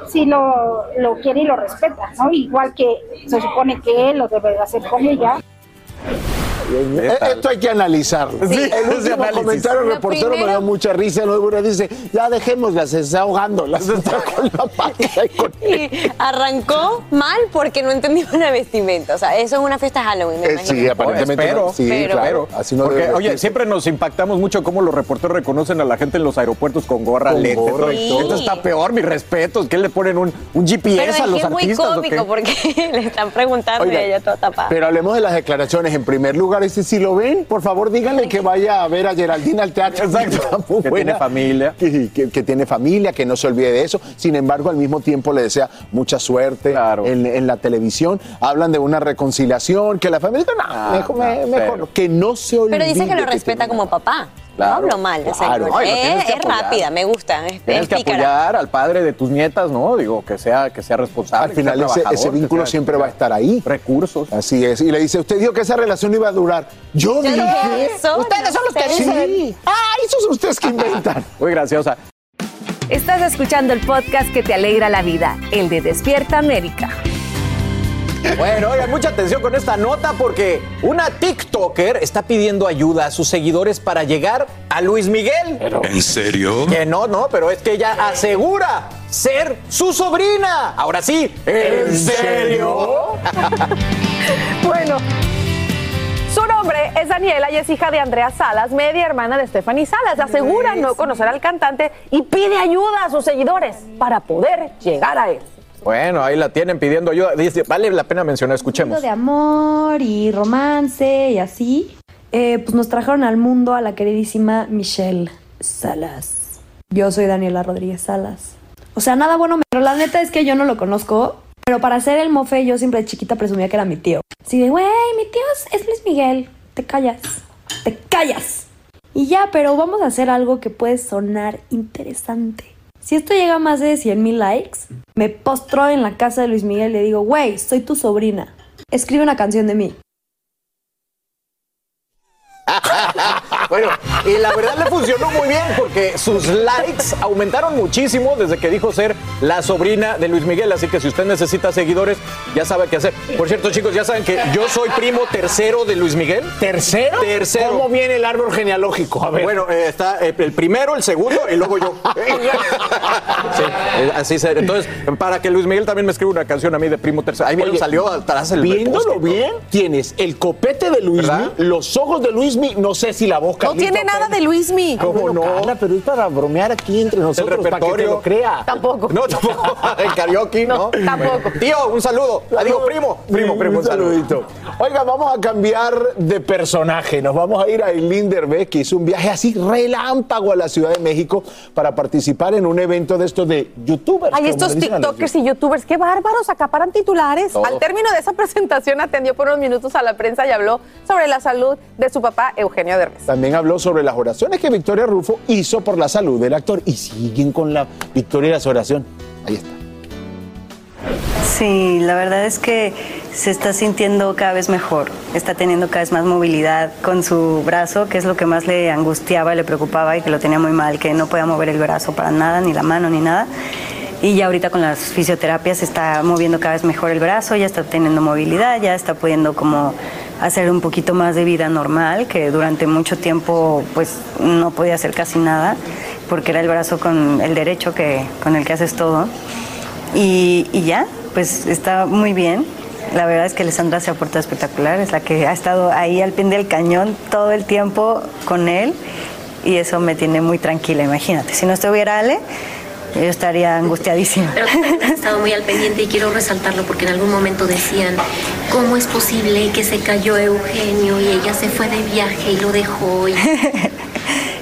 sí lo, lo quiere y lo respeta, ¿no? Igual que se supone que él lo debe de hacer con ella. Eh, Esto hay que analizarlo. Sí, el último comentario del reportero me dio mucha risa. Uno dice, ya dejémosla, se está ahogando. Las [laughs] está con la máquina y con- [laughs] Y arrancó mal porque no entendí una vestimenta. O sea, eso es una fiesta Halloween, me Eh, sí, aparentemente espero, no. Sí, Pero- claro. Así no Porque, oye, siempre nos impactamos mucho cómo los reporteros reconocen a la gente en los aeropuertos con gorra, Con lentes. gorra todo. y todo. Esto está peor, mis respetos. ¿Qué le ponen un, un GPS Pero es a los es muy artistas? o cómico qué? porque [laughs] le están preguntando Oiga, y ella toda tapada. Pero hablemos de las declaraciones. En primer lugar, ese, si lo ven, por favor, díganle que vaya a ver a Geraldine al teatro. [laughs] Exacto. Que tiene familia. Que, que- que tiene familia, que no se olvide de eso. Sin embargo, al mismo tiempo le desea mucha suerte en, en la televisión. Hablan de una reconciliación, que la familia... No, mejor, no, que no se olvide. Pero dice que lo que respeta como papá. Claro, no hablo mal de claro. tienes es, rápida, me gusta. Es, Tienes es que apoyar al padre de tus nietas, ¿no? Digo, que sea, que sea responsable. Al final ese, vínculo siempre va a estar ahí. Recursos. Así es. Y le dice, usted dijo que esa relación iba a durar. Yo, Yo dije. eso, Ustedes son los que sí. dicen. Ah, esos son ustedes que [laughs] inventan. Muy graciosa. Estás escuchando el podcast que te alegra la vida, el de Despierta América. Bueno, oigan, mucha atención con esta nota porque una TikToker está pidiendo ayuda a sus seguidores para llegar a Luis Miguel. ¿En serio? Que no, no, pero es que ella asegura ser su sobrina. Ahora sí, ¿en serio? [laughs] Bueno. Su nombre es Daniela y es hija de Andrea Salas, media hermana de Stephanie Salas. Asegura no conocer al cantante y pide ayuda a sus seguidores para poder llegar a él. Bueno, ahí la tienen pidiendo ayuda. Vale la pena mencionar, escuchemos. de amor y romance y así, eh, pues nos trajeron al mundo a la queridísima Michelle Salas. Yo soy Daniela Rodríguez Salas. O sea, nada bueno, pero la neta es que yo no lo conozco. Pero para hacer el mofe, yo siempre de chiquita presumía que era mi tío. Así de, güey, mi tío es Luis Miguel. Te callas. Te callas. Y ya, pero vamos a hacer algo que puede sonar interesante. Si esto llega a más de 100 mil likes, me postro en la casa de Luis Miguel y le digo, güey, soy tu sobrina. Escribe una canción de mí. Bueno, y la verdad le funcionó muy bien porque sus likes aumentaron muchísimo desde que dijo ser la sobrina de Luis Miguel. Así que si usted necesita seguidores, ya sabe qué hacer. Por cierto, chicos, ya saben que yo soy primo tercero de Luis Miguel. ¿Tercero? Tercero. ¿Cómo viene el árbol genealógico? A ver. Bueno, eh, está eh, el primero, el segundo y luego yo. [laughs] Sí, eh, así se- Entonces, para que Luis Miguel también me escriba una canción a mí de primo tercero. Ahí Oye, salió atrás el Viéndolo poste. bien, tienes el copete de Luismi, los ojos de Luismi, no sé si la No tiene nada de Luismi. ¿Cómo no? pero es para bromear aquí entre nosotros, para que te repertorio. lo crea. Tampoco. No, tampoco. [laughs] El karaoke, ¿no? tampoco. Bueno, tío, un saludo. Ah, digo, primo. Primo, primo, un un saludo. saludito. Oiga, vamos a cambiar de personaje. Nos vamos a ir a Eileen Derbez, que hizo un viaje así relámpago a la Ciudad de México para participar en un evento de estos de youtubers. Ay, estos TikTokers y YouTubers, qué bárbaros, acaparan titulares. Todo. Al término de esa [laughs] presentación atendió por unos minutos a la prensa y habló sobre la salud de su papá, Eugenio Derbez. También habló sobre las oraciones que Victoria Rufo hizo por la salud del actor y siguen con la victoria y la oración. Ahí está. Sí, la verdad es que se está sintiendo cada vez mejor, está teniendo cada vez más movilidad con su brazo, que es lo que más le angustiaba, le preocupaba y que lo tenía muy mal, que no podía mover el brazo para nada, ni la mano, ni nada. Y ya ahorita con las fisioterapias está moviendo cada vez mejor el brazo, ya está teniendo movilidad, ya está pudiendo como hacer un poquito más de vida normal, que durante mucho tiempo pues no podía hacer casi nada, porque era el brazo con el derecho que, con el que haces todo. Y, y ya, pues está muy bien. La verdad es que Alessandra se ha portado espectacular, es la que ha estado ahí al pie del cañón todo el tiempo con él y eso me tiene muy tranquila, imagínate. Si no estuviera Ale, yo estaría angustiadísima. Pero has estado muy al pendiente y quiero resaltarlo porque en algún momento decían, ¿cómo es posible que se cayó Eugenio y ella se fue de viaje y lo dejó? Y... [laughs]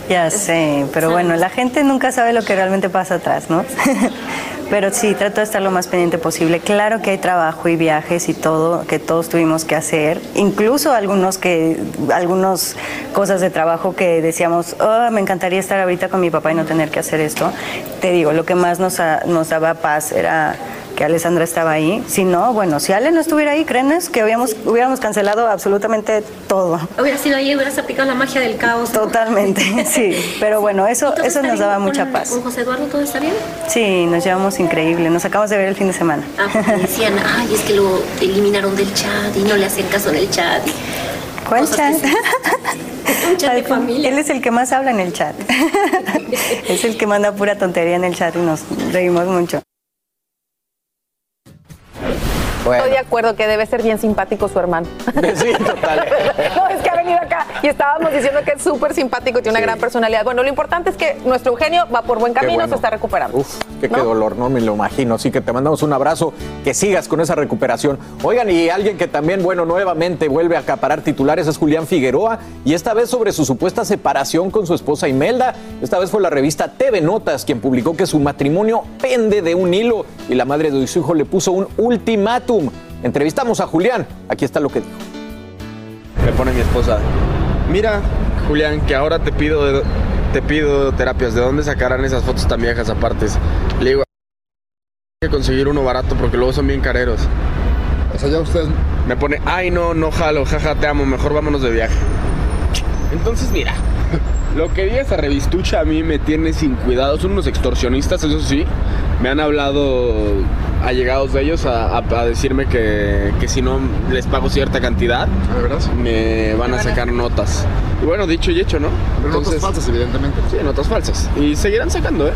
Ya sé, pero bueno, la gente nunca sabe lo que realmente pasa atrás, ¿no? [laughs] Pero sí, trato de estar lo más pendiente posible. Claro que hay trabajo y viajes y todo que todos tuvimos que hacer, incluso algunos que, algunas cosas de trabajo que decíamos, "Oh, me encantaría estar ahorita con mi papá y no tener que hacer esto. Te digo, lo que más nos, nos daba paz era que Alessandra estaba ahí. Si no, bueno, si Ale no estuviera ahí, créenes que habíamos, hubiéramos cancelado absolutamente todo. Hubiera sido ahí, hubieras aplicado la magia del caos. ¿no? Totalmente, [laughs] sí. Pero bueno, eso, ¿Y todo eso nos daba con- mucha paz. ¿Con José Eduardo todo está bien? Sí, nos llevamos increíble. Nos acabamos de ver el fin de semana. Ah, porque decían, [laughs] ay, es que lo eliminaron del chat y no le hacen caso en el chat. ¿Cuál chat? Un chat de [laughs] familia. Él es el que más habla en el chat. es el que manda pura tontería en el chat y nos reímos mucho. Estoy de acuerdo que debe ser bien simpático su hermano. Sí, total. [laughs] no, venido acá y estábamos diciendo que es súper simpático y tiene una gran personalidad. Bueno, lo importante es que nuestro Eugenio va por buen camino, bueno. se está recuperando. Uf, qué, qué dolor, no me lo imagino. Así que te mandamos un abrazo, que sigas con esa recuperación. Oigan, y alguien que también, bueno, nuevamente vuelve a acaparar titulares es Julián Figueroa, y esta vez sobre su supuesta separación con su esposa Imelda. Esta vez fue la revista TV Notas quien publicó que su matrimonio pende de un hilo y la madre de su hijo le puso un ultimátum. Entrevistamos a Julián, aquí está lo que dijo. Me pone mi esposa, mira, Julián, que ahora te pido, te pido terapias. ¿De dónde sacarán esas fotos tan viejas aparte? Le digo, hay que conseguir uno barato porque luego son bien careros. O sea, ya usted... Me pone, ay, no, no jalo, jaja, te amo, mejor vámonos de viaje. Entonces, mira, lo que diga esa revistucha a mí me tiene sin cuidado. Son unos extorsionistas, eso sí. Me han hablado allegados de ellos a, a- a decirme que, que si no les pago cierta cantidad, me van a sacar notas. Y bueno, dicho y hecho, ¿no? notas falsas, evidentemente. Sí, notas falsas. Y seguirán sacando, ¿eh?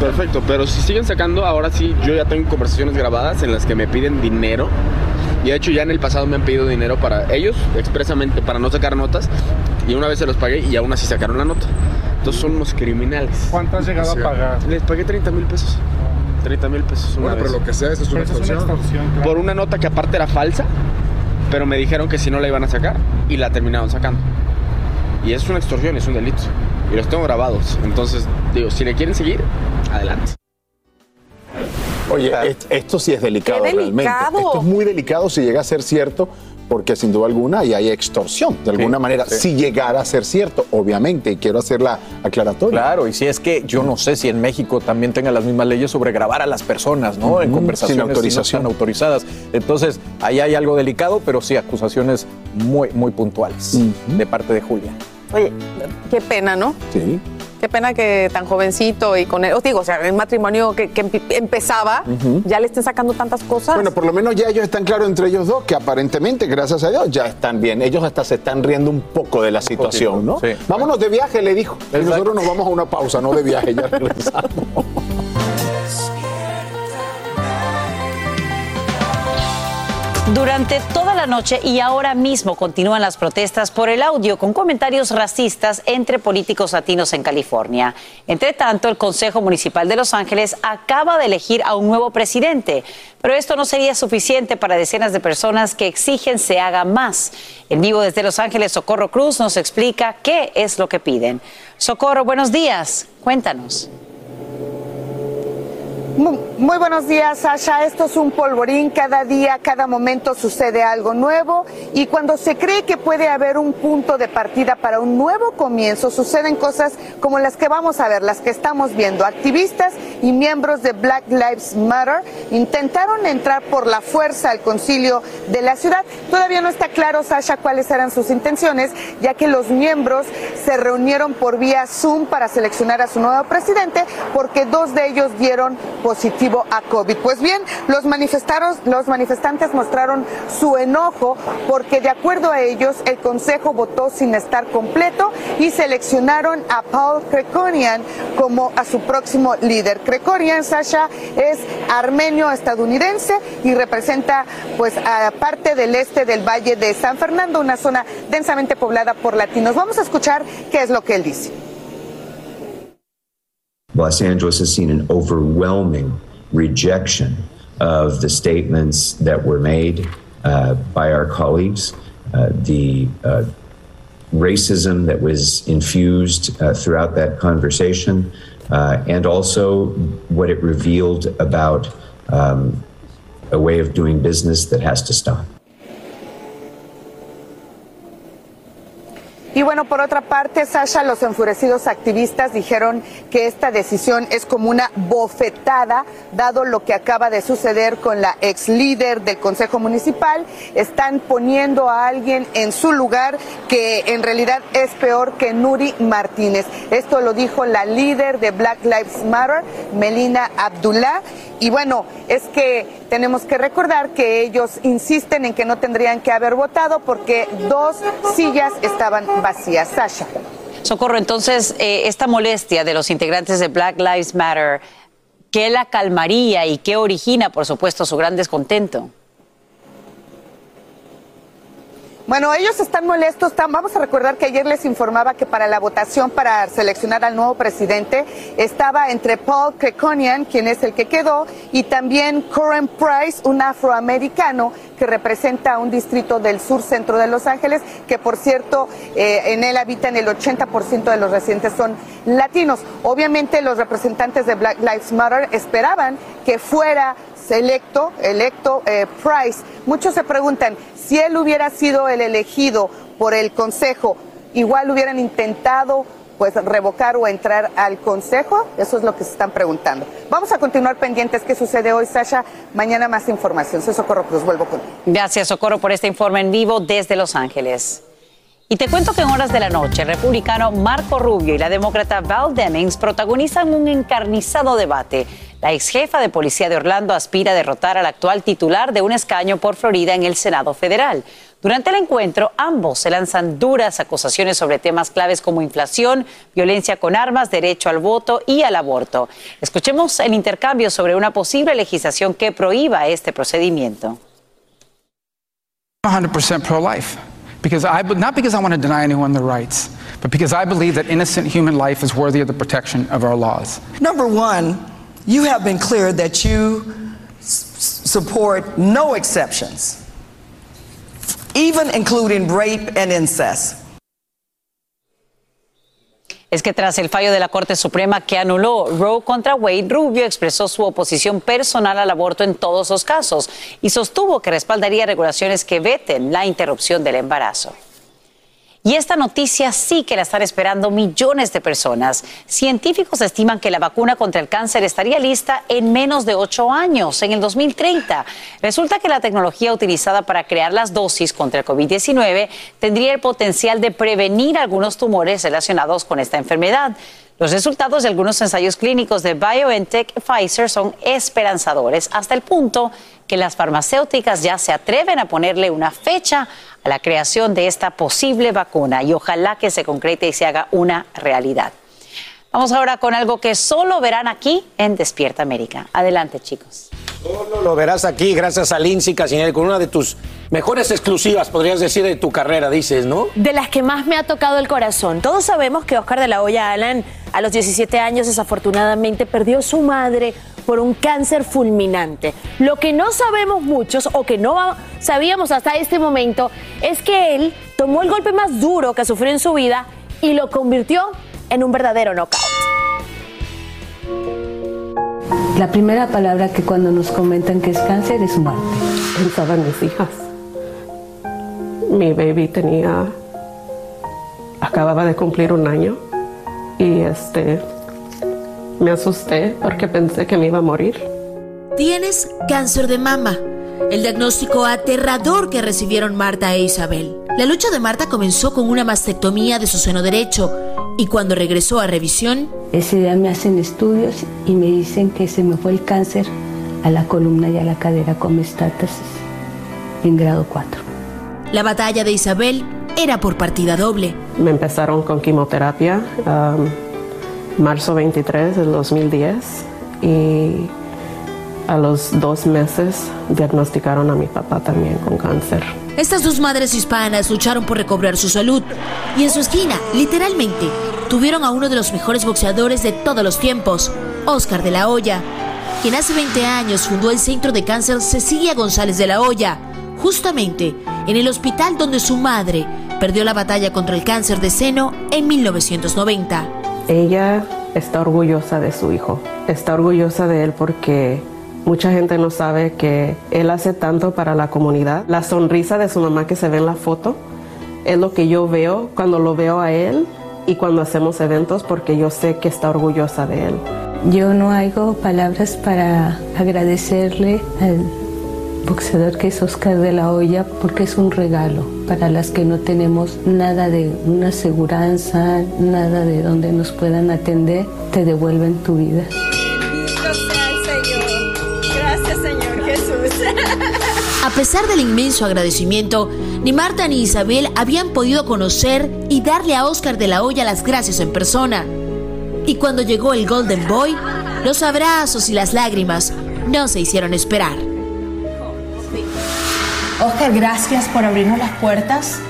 Perfecto, pero si siguen sacando, ahora sí, yo ya tengo conversaciones grabadas en las que me piden dinero. Y de hecho ya en el pasado me han pedido dinero para ellos, expresamente para no sacar notas. Y una vez se los pagué y aún así sacaron la nota. Entonces son unos criminales. ¿Cuánto has llegado a pagar? Les pagué 30 mil pesos. 30 mil pesos una Bueno, pero vez. lo que sea, eso es una es extorsión. extorsión, claro. Por una nota que aparte era falsa, pero me dijeron que si no la iban a sacar y la terminaron sacando. Y es una extorsión, es un delito. Y los tengo grabados. Entonces, digo, si le quieren seguir, adelante. Oye, est- esto sí es delicado, ¡Qué realmente. delicado! Esto es muy delicado si llega a ser cierto, porque sin duda alguna ahí hay extorsión, de alguna manera, sí. si llegara a ser cierto, obviamente, y quiero hacer la aclaratoria. Claro, y si es que yo no sé si en México también tengan las mismas leyes sobre grabar a las personas, ¿no? En conversaciones sin autorización. no autorizadas. Entonces, ahí hay algo delicado, pero sí acusaciones muy, muy puntuales de parte de Julia. Oye, qué pena, ¿no? Sí. Qué pena que tan jovencito y con él, os digo, o sea, el matrimonio que, empezaba, ya le estén sacando tantas cosas. Bueno, por lo menos ya ellos están claros entre ellos dos, que aparentemente, gracias a Dios, ya están bien. Ellos hasta se están riendo un poco de la situación, ¿no? sí. Vámonos de viaje, le dijo. Y nosotros nos vamos a una pausa, no de viaje, ya regresamos. [laughs] Durante toda la noche y ahora mismo continúan las protestas por el audio con comentarios racistas entre políticos latinos en California. Entre tanto, el Consejo Municipal de Los Ángeles acaba de elegir a un nuevo presidente, pero esto no sería suficiente para decenas de personas que exigen se haga más. En vivo desde Los Ángeles, Socorro Cruz nos explica qué es lo que piden. Socorro, buenos días. Cuéntanos. Mu- Muy buenos días, Sasha. Esto es un polvorín. Cada día, cada momento sucede algo nuevo. Y cuando se cree que puede haber un punto de partida para un nuevo comienzo, suceden cosas como las que vamos a ver, las que estamos viendo. Activistas y miembros de Black Lives Matter intentaron entrar por la fuerza al concilio de la ciudad. Todavía no está claro, Sasha, cuáles eran sus intenciones, ya que los miembros se reunieron por vía Zoom para seleccionar a su nuevo presidente, porque dos de ellos dieron positivo a COVID. Pues bien, los, manifestaros- los manifestantes mostraron su enojo porque de acuerdo a ellos el Consejo votó sin estar completo y seleccionaron a Paul Krekorian como a su próximo líder. Krekorian, Sasha, es armenio estadounidense y representa pues a parte del este del Valle de San Fernando, una zona densamente poblada por latinos. Vamos a escuchar qué es lo que él dice. Los Angeles has seen an overwhelming rejection of the statements that were made uh, by our colleagues, uh, the uh, racism that was infused uh, throughout that conversation, uh, and also what it revealed about um, a way of doing business that has to stop. Y bueno, por otra parte, Sasha, los enfurecidos activistas dijeron que esta decisión es como una bofetada, dado lo que acaba de suceder con la ex líder del Consejo Municipal. Están poniendo a alguien en su lugar que en realidad es peor que Nuri Martínez. Esto lo dijo la líder de Black Lives Matter, Melina Abdullah. Y bueno, es que tenemos que recordar que ellos insisten en que no tendrían que haber votado porque dos sillas estaban vacías. Sasha. Socorro, entonces, eh, esta molestia de los integrantes de Black Lives Matter, ¿qué la calmaría y qué origina, por supuesto, su gran descontento? Bueno, ellos están molestos. Vamos a recordar que ayer les informaba que para la votación para seleccionar al nuevo presidente estaba entre Paul Krekonian, quien es el que quedó, y también Coren Price, un afroamericano que representa un distrito del sur centro de Los Ángeles, que por cierto eh, en él habitan el 80% de los residentes son latinos. Obviamente los representantes de Black Lives Matter esperaban que fuera electo, electo eh, Price. Muchos se preguntan, si él hubiera sido el elegido por el Consejo, igual hubieran intentado pues revocar o entrar al Consejo? Eso es lo que se están preguntando. Vamos a continuar pendientes. ¿Qué sucede hoy, Sasha? Mañana más información. Soy Socorro Cruz. Vuelvo con. Gracias, Socorro, por este informe en vivo desde Los Ángeles. Y te cuento que en horas de la noche, el republicano Marco Rubio y la demócrata Val Demings protagonizan un encarnizado debate. La ex jefa de policía de Orlando aspira a derrotar al actual titular de un escaño por Florida en el Senado federal. Durante el encuentro, ambos se lanzan duras acusaciones sobre temas claves como inflación, violencia con armas, derecho al voto y al aborto. Escuchemos el intercambio sobre una posible legislación que prohíba este procedimiento. 100% pro-life. Because I, not because I want to deny anyone their rights, but because I believe that innocent human life is worthy of the protection of our laws. Number one, you have been clear that you support no exceptions, even including rape and incest. Es que tras el fallo de la Corte Suprema que anuló Roe contra Wade, Rubio expresó su oposición personal al aborto en todos los casos y sostuvo que respaldaría regulaciones que veten la interrupción del embarazo. Y esta noticia sí que la están esperando millones de personas. Científicos estiman que la vacuna contra el cáncer estaría lista en menos de ocho años, en el 2030. Resulta que la tecnología utilizada para crear las dosis contra el COVID-19 tendría el potencial de prevenir algunos tumores relacionados con esta enfermedad. Los resultados de algunos ensayos clínicos de BioNTech Pfizer son esperanzadores hasta el punto que las farmacéuticas ya se atreven a ponerle una fecha a la creación de esta posible vacuna y ojalá que se concrete y se haga una realidad. Vamos ahora con algo que solo verán aquí en Despierta América. Adelante, chicos. Solo lo verás aquí gracias a Lindsay Casinelli con una de tus mejores exclusivas, podrías decir, de tu carrera, dices, ¿no? De las que más me ha tocado el corazón. Todos sabemos que Oscar de la Hoya Alan a los 17 años desafortunadamente perdió su madre por un cáncer fulminante. Lo que no sabemos muchos o que no sabíamos hasta este momento es que él tomó el golpe más duro que sufrió en su vida y lo convirtió en un verdadero knockout. La primera palabra que cuando nos comentan que es cáncer es muerte. Pensaba en mis hijas. Mi baby tenía, acababa de cumplir un año y este, me asusté porque pensé que me iba a morir. Tienes cáncer de mama. El diagnóstico aterrador que recibieron Marta e Isabel. La lucha de Marta comenzó con una mastectomía de su seno derecho y cuando regresó a revisión, Ese día me hacen estudios y me dicen que se me fue el cáncer a la columna y a la cadera con metástasis en grado 4. la batalla de Isabel era por partida doble. Me empezaron con quimioterapia um, marzo 23 del 2010 y a los dos meses diagnosticaron a mi papá también con cáncer. Estas dos madres hispanas lucharon por recobrar su salud y en su esquina, literalmente, tuvieron a uno de los mejores boxeadores de todos los tiempos, Oscar de la Hoya, quien hace 20 años fundó el Centro de Cáncer Cecilia González de la Hoya, justamente en el hospital donde su madre perdió la batalla contra el cáncer de seno en 1990. Ella está orgullosa de su hijo, está orgullosa de él porque mucha gente no sabe que él hace tanto para la comunidad. La sonrisa de su mamá que se ve en la foto es lo que yo veo cuando lo veo a él y cuando hacemos eventos porque yo sé que está orgullosa de él. Yo no hago palabras para agradecerle al boxeador que es Oscar de la Hoya porque es un regalo para las que no tenemos nada de una aseguranza, nada de donde nos puedan atender, te devuelven tu vida. A pesar del inmenso agradecimiento, ni Marta ni Isabel habían podido conocer y darle a Oscar de la Hoya las gracias en persona. Y cuando llegó el Golden Boy, los abrazos y las lágrimas no se hicieron esperar. Oscar, gracias por abrirnos las puertas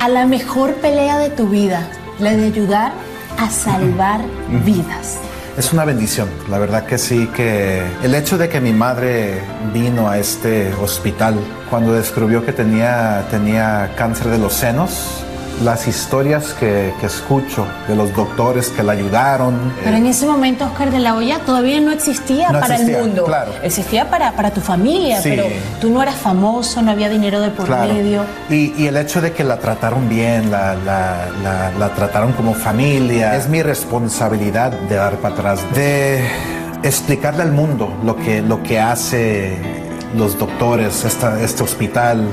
a la mejor pelea de tu vida, la de ayudar a salvar vidas. Es una bendición, la verdad que sí, que el hecho de que mi madre vino a este hospital cuando descubrió que tenía, tenía cáncer de los senos, las historias que, que escucho de los doctores que la ayudaron. Pero en ese momento Oscar de la Hoya todavía no existía No para existía, el mundo. claro. Existía para, para tu familia, Sí. pero tú no eras famoso, no había dinero de por Claro. medio. Y, y el hecho de que la trataron bien, la, la- la- la trataron como familia, es mi responsabilidad de dar para atrás, de explicarle al mundo lo que, lo que hace los doctores, esta- este hospital,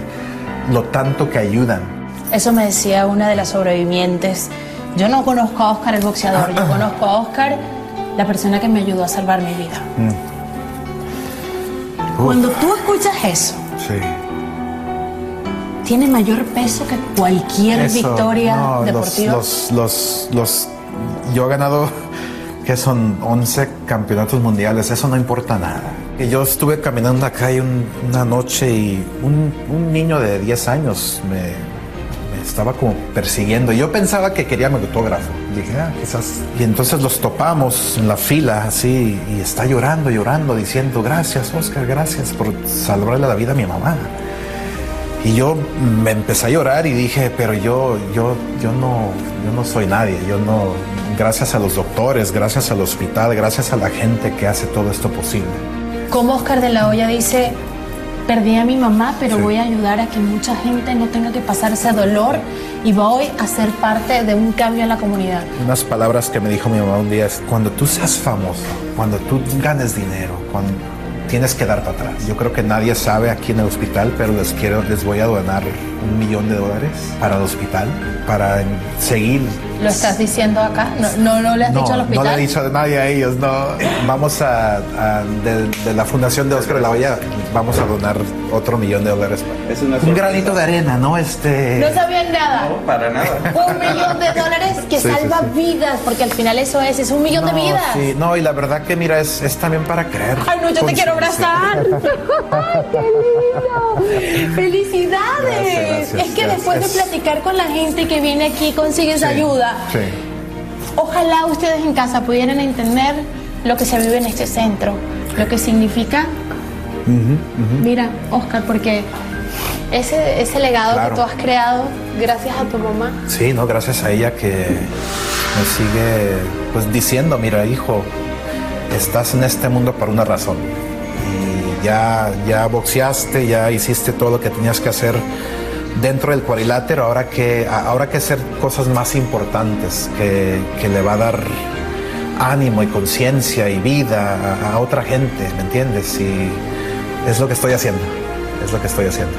lo tanto que ayudan. Eso me decía una de las sobrevivientes. Yo no conozco a Oscar el boxeador, yo [clears throat] conozco a Oscar la persona que me ayudó a salvar mi vida. Uf, Cuando tú escuchas eso, sí. tiene mayor peso que cualquier Eso, victoria no, deportiva. Los, los, los- yo he ganado, que son 11 campeonatos mundiales, eso no importa nada. Y yo estuve caminando en la calle un- una noche y un, un niño de 10 años me estaba como persiguiendo. Yo pensaba que quería mi autógrafo. Dije, ah, quizás. Y entonces los topamos en la fila así y está llorando, llorando, diciendo, gracias, Oscar, gracias por salvarle la vida a mi mamá. Y yo me empecé a llorar y dije, pero yo, yo, yo no, yo no soy nadie. Yo no, gracias a los doctores, gracias al hospital, gracias a la gente que hace todo esto posible. Como Oscar de la Hoya dice, perdí a mi mamá, pero voy a ayudar a que mucha gente no tenga que pasar ese dolor y voy a ser parte de un cambio en la comunidad. Unas palabras que me dijo mi mamá un día es, cuando tú seas famoso, cuando tú ganes dinero, cuando tienes que dar para atrás. Yo creo que nadie sabe aquí en el hospital, pero les quiero, les voy a donar un millón de dólares para el hospital, para seguir ¿Lo estás diciendo acá? ¿No, no, no le has no, dicho al no hospital? le he dicho a nadie a ellos, no. Vamos a, a- de, de la fundación de Oscar de la Hoya, vamos a donar otro millón de dólares. un granito de arena, ¿no? Este. No sabían nada. para nada. [laughs] Un millón de dólares que Sí, salva sí. vidas, porque al final eso es, es un millón de No, vidas. sí, no, y la verdad que mira, es, es también para creer. Ay, no, yo te quiero abrazar. [laughs] Ay, qué lindo. ¡Felicidades! Gracias, gracias, es que gracias. después de platicar con la gente que viene aquí, consigues ayuda. Sí. Ojalá ustedes en casa pudieran entender lo que se vive en este centro, lo que significa. Mira, Oscar, porque ese, ese legado Claro. que tú has creado gracias a tu mamá. Sí, no, gracias a ella que me sigue pues diciendo, mira, hijo, estás en este mundo por una razón. Y ya, ya boxeaste, ya hiciste todo lo que tenías que hacer dentro del cuadrilátero, ahora que, ahora que hacer cosas más importantes que, que le va a dar ánimo y conciencia y vida a, a otra gente, ¿me entiendes? Y es lo que estoy haciendo, es lo que estoy haciendo.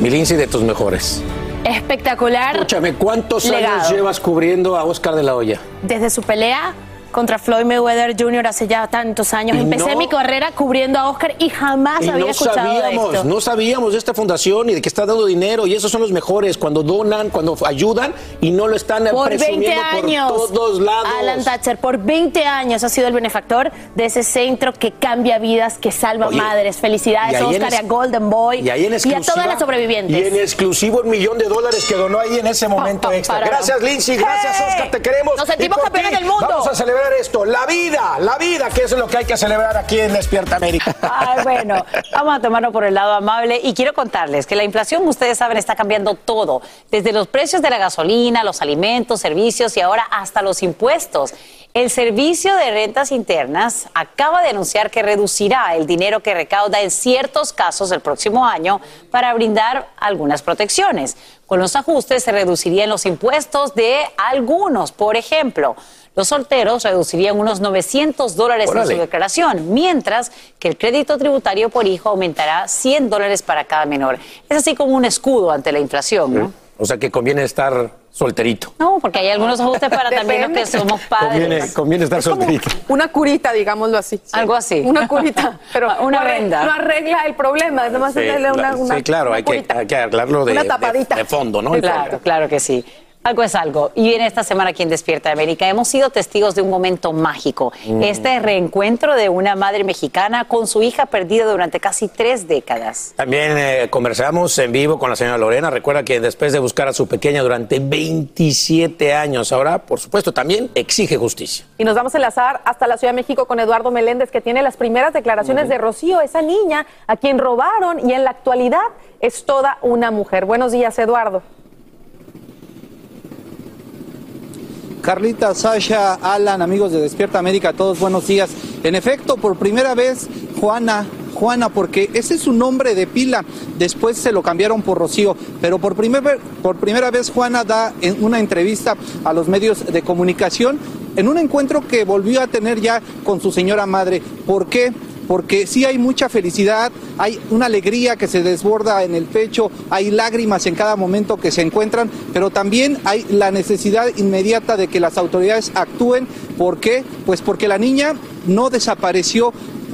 Mi Lindsay, de tus mejores. Espectacular. Escúchame, ¿cuántos Legado. años llevas cubriendo a Oscar de la Hoya? Desde su pelea contra Floyd Mayweather Jr. hace ya tantos años. Y Empecé no- mi carrera cubriendo a Oscar y jamás Y había no escuchado de sabíamos, esto. no sabíamos de esta fundación y de que está dando dinero y esos son los mejores cuando donan, cuando ayudan y no lo están por 20 presumiendo años. por todos lados. Alan Thatcher, por 20 años ha sido el benefactor de ese centro que cambia vidas, que salva Oye, madres. y Felicidades Oscar y a Golden Boy Y en a todas las sobrevivientes. Y en exclusivo un millón de dólares que donó ahí en ese momento extra. para. Gracias, Lindsay. Gracias. Oscar. Te queremos. Nos sentimos Y campeones ti del mundo. Vamos a celebrar esto. La vida, la vida, que es lo que hay que celebrar aquí en Despierta América. Ay, bueno, vamos a tomarlo por el lado amable y quiero contarles que la inflación, ustedes saben, está cambiando todo, desde los precios de la gasolina, los alimentos, servicios y ahora hasta los impuestos. El Servicio de Rentas Internas acaba de anunciar que reducirá el dinero que recauda en ciertos casos el próximo año para brindar algunas protecciones. Con los ajustes se reducirían los impuestos de algunos, por ejemplo. Los solteros reducirían unos 900 dólares en su declaración, mientras que el crédito tributario por hijo aumentará 100 dólares para cada menor. Es así como un escudo ante la inflación, ¿no? O sea que conviene estar solterito. No, porque hay algunos ajustes para [laughs] también los que somos padres. Conviene, conviene estar solterito. Una curita, digámoslo así. Algo así. Una curita. [laughs] Pero Una no venda. No arregla el problema, es nomás Sí, darle una, sí, claro, una hay que, curita. hay que arreglarlo de, Una de- tapadita. de fondo, ¿no? Claro, claro que sí. Algo es algo. Y en esta semana aquí en Despierta América hemos sido testigos de un momento mágico. Mm. Este reencuentro de una madre mexicana con su hija perdida durante casi tres décadas. También eh, conversamos en vivo con la señora Lorena. Recuerda que después de buscar a su pequeña durante 27 años, ahora, por supuesto, también exige justicia. Y nos vamos a enlazar hasta la Ciudad de México con Eduardo Meléndez, que tiene las primeras declaraciones de Rocío, esa niña a quien robaron y en la actualidad es toda una mujer. Buenos días, Eduardo. Carlita, Sasha, Alan, amigos de Despierta América, todos buenos días. En efecto, por primera vez, Juana, Juana, porque ese es su nombre de pila, después se lo cambiaron por Rocío, pero por, por primera vez Juana da en una entrevista a los medios de comunicación en un encuentro que volvió a tener ya con su señora madre. ¿Por qué? Porque sí hay mucha felicidad, hay una alegría que se desborda en el pecho, hay lágrimas en cada momento que se encuentran, pero también hay la necesidad inmediata de que las autoridades actúen. ¿Por qué? Pues porque la niña no desapareció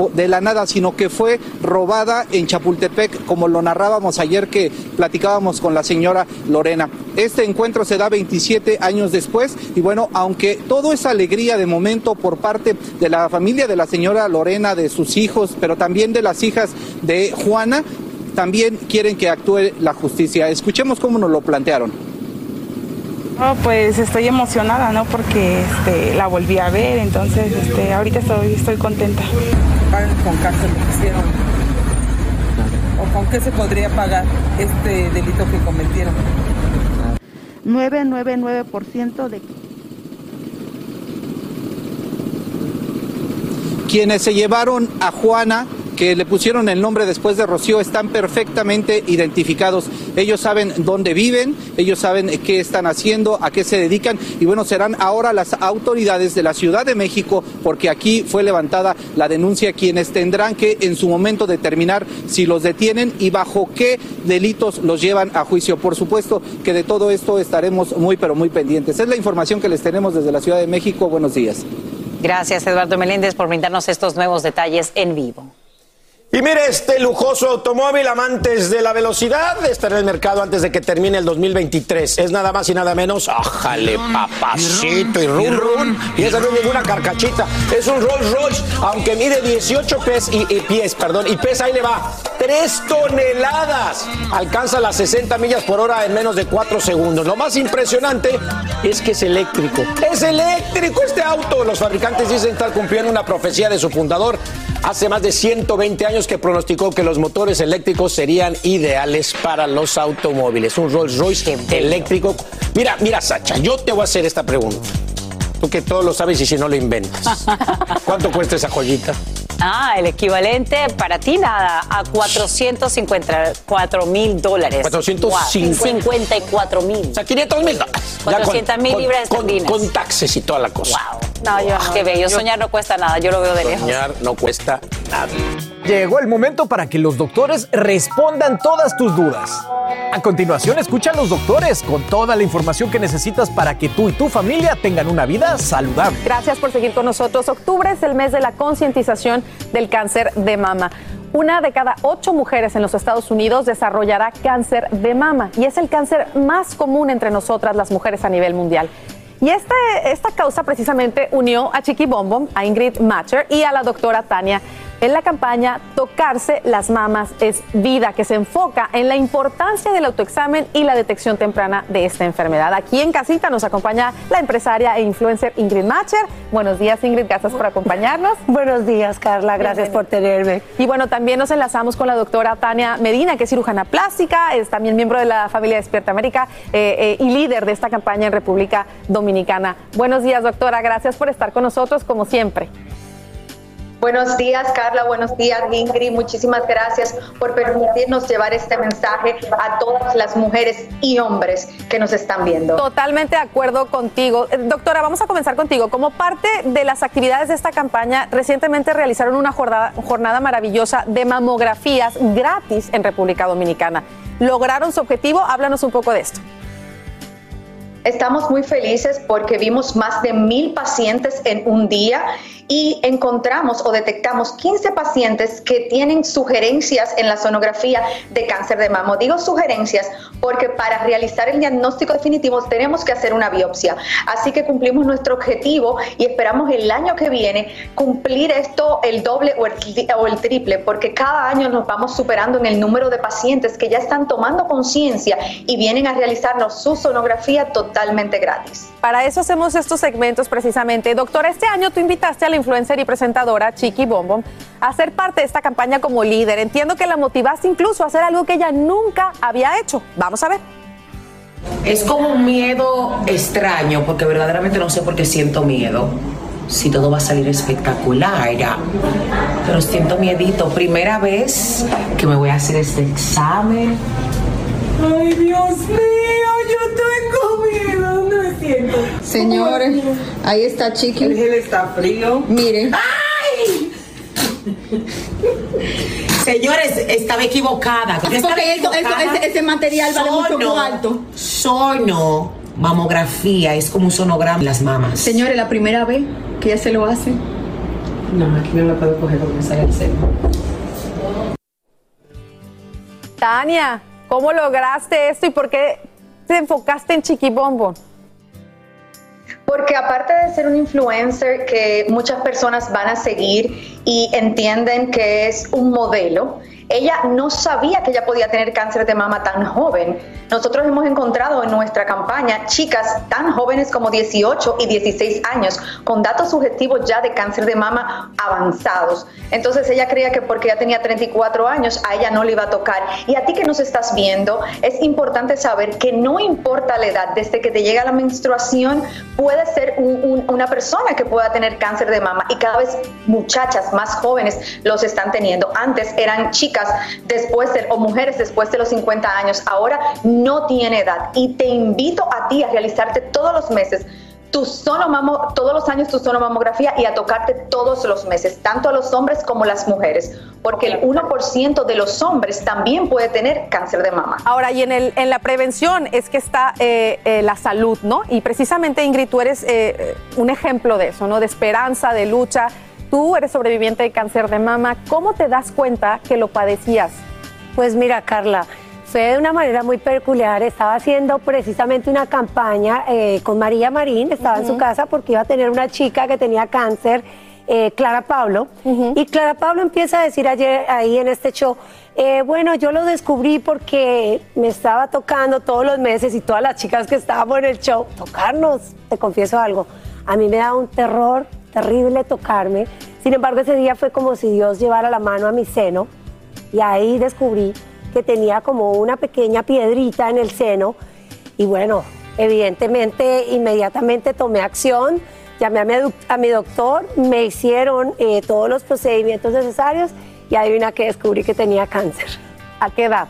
de la nada, sino que fue robada en Chapultepec, como lo narrábamos ayer que platicábamos con la señora Lorena. Este encuentro se da 27 años después y bueno, aunque todo es alegría de momento por parte de la familia de la señora Lorena, de sus hijos, pero también de las hijas de Juana, también quieren que actúe la justicia. Escuchemos cómo nos lo plantearon. No, pues estoy emocionada, ¿no? Porque este, la volví a ver, entonces este, ahorita estoy, estoy contenta. pagan con cárcel lo que hicieron. ¿O con qué se podría pagar este delito que cometieron? 999% de Quienes se llevaron a Juana, que le pusieron el nombre después de Rocío, están perfectamente identificados. Ellos saben dónde viven, ellos saben qué están haciendo, a qué se dedican y bueno, serán ahora las autoridades de la Ciudad de México, porque aquí fue levantada la denuncia, quienes tendrán que en su momento determinar si los detienen y bajo qué delitos los llevan a juicio. Por supuesto que de todo esto estaremos muy, pero muy pendientes. Es la información que les tenemos desde la Ciudad de México. Buenos días. Gracias, Eduardo Meléndez, por brindarnos estos nuevos detalles en vivo. Y mire, este lujoso automóvil, amantes de la velocidad, estará en el mercado antes de que termine el 2023. Es nada más y nada menos, ájale, papacito y run run. Y esa no es ninguna carcachita, es un Rolls Royce, aunque mide 18 pies y, y pies, perdón, y pesa, ahí le va, 3 toneladas. Alcanza las 60 millas por hora en menos de 4 segundos. Lo más impresionante es que es eléctrico. Es eléctrico este auto. Los fabricantes dicen estar cumpliendo una profecía de su fundador hace más de 120 años que pronosticó que los motores eléctricos serían ideales para los automóviles. Un Rolls Royce eléctrico. Mira, mira, Sacha, yo te voy a hacer esta pregunta. Tú que todo lo sabes y si no lo inventas. ¿Cuánto cuesta esa joyita? Ah, el equivalente para ti nada, a 454 mil dólares. 450. 54 mil. O sea, 500 mil dólares. Ya con- 400 mil con- libras con, esterlinas. con taxes y toda la cosa. No, yo no. Qué bello. Soñar no cuesta nada, yo lo veo de lejos. Soñar no cuesta nada. Llegó el momento para que los doctores respondan todas tus dudas. A continuación, escucha a los doctores con toda la información que necesitas para que tú y tu familia tengan una vida saludable. Gracias por seguir con nosotros. Octubre es el mes de la concientización del cáncer de mama. Una de cada ocho mujeres en los Estados Unidos desarrollará cáncer de mama y es el cáncer más común entre nosotras las mujeres a nivel mundial. Y este, esta causa precisamente unió a Chiqui Bombom, a Ingrid Matcher y a la doctora Tania en la campaña Tocarse las mamas es vida, que se enfoca en la importancia del autoexamen y la detección temprana de esta enfermedad. Aquí en casita nos acompaña la empresaria e influencer Ingrid Matcher. Buenos días Ingrid, gracias por acompañarnos. [laughs] Buenos días Carla, gracias por tenerme. Y bueno, también nos enlazamos con la doctora Tania Medina, que es cirujana plástica, es también miembro de la familia Despierta América eh, eh, y líder de esta campaña en República Dominicana. Buenos días doctora, gracias por estar con nosotros como siempre. Buenos días, Carla. Buenos días, Ingrid. Muchísimas gracias por permitirnos llevar este mensaje a todas las mujeres y hombres que nos están viendo. Totalmente de acuerdo contigo. Eh, Doctora, vamos a comenzar contigo. Como parte de las actividades de esta campaña, recientemente realizaron una jornada, jornada maravillosa de mamografías gratis en República Dominicana. ¿Lograron su objetivo? Háblanos un poco de esto. Estamos muy felices porque vimos más de mil pacientes en un día y encontramos o detectamos 15 pacientes que tienen sugerencias en la sonografía de cáncer de mama. Digo sugerencias porque para realizar el diagnóstico definitivo tenemos que hacer una biopsia. Así que cumplimos nuestro objetivo y esperamos el año que viene cumplir esto el doble o el, o el triple, porque cada año nos vamos superando en el número de pacientes que ya están tomando conciencia y vienen a realizarnos su sonografía totalmente gratis. Para eso hacemos estos segmentos precisamente. Doctora, este año tú invitaste a la influencer y presentadora Chiqui Bombom a ser parte de esta campaña como líder. Entiendo que la motivaste incluso a hacer algo que ella nunca había hecho. Vamos a ver. Es como un miedo extraño, porque verdaderamente no sé por qué siento miedo. Si todo va a salir espectacular, ya. Pero siento miedito. Primera vez que me voy a hacer este examen. Ay, Dios mío, yo tengo miedo, Señores, ahí está Chiqui. El gel está frío. Miren. ¡Ay! Señores, estaba equivocada. Es Estaba porque equivocada. ese, ese material vale mucho Sono. más alto. Sono, mamografía, es como un sonograma las mamas. Señores, la primera vez que ella se lo hace. No, aquí no la puedo coger porque me sale el seno. Tania, ¿cómo lograste esto y por qué te enfocaste en Chiqui Bombom? Porque aparte de ser un influencer que muchas personas van a seguir y entienden que es un modelo, ella no sabía que ella podía tener cáncer de mama tan joven. Nosotros hemos encontrado en nuestra campaña chicas tan jóvenes como 18 y 16 años con datos subjetivos ya de cáncer de mama avanzados. Entonces ella creía que porque ya tenía 34 años a ella no le iba a tocar. Y a ti que nos estás viendo, es importante saber que no importa la edad, desde que te llega la menstruación, puede ser un- un- una persona que pueda tener cáncer de mama y cada vez muchachas más jóvenes los están teniendo. Antes eran chicas después de, o mujeres después de los 50 años, ahora no tiene edad. Y te invito a ti a realizarte todos los meses tu sonomamo, todos los años tu sonomamografía y a tocarte todos los meses, tanto a los hombres como a las mujeres, porque el 1% de los hombres también puede tener cáncer de mama. Ahora, y en, el, en la prevención es que está eh, eh, la salud, ¿no? Y precisamente, Ingrid, tú eres eh, un ejemplo de eso, ¿no? De esperanza, de lucha. Tú eres sobreviviente de cáncer de mama. ¿Cómo te das cuenta que lo padecías? Pues mira, Carla, fue de una manera muy peculiar. Estaba haciendo precisamente una campaña eh, con María Marín, estaba en su casa porque iba a tener una chica que tenía cáncer, eh, Clara Pablo. Y Clara Pablo empieza a decir ayer ahí en este show, eh, bueno, yo lo descubrí porque me estaba tocando todos los meses y todas las chicas que estábamos en el show, tocarnos, te confieso algo, a mí me da un terror terrible tocarme. Sin embargo, ese día fue como si Dios llevara la mano a mi seno y ahí descubrí que tenía como una pequeña piedrita en el seno y bueno, evidentemente inmediatamente tomé acción, llamé a mi, a mi doctor, me hicieron eh, todos los procedimientos necesarios y adivina que descubrí que tenía cáncer. ¿A qué edad?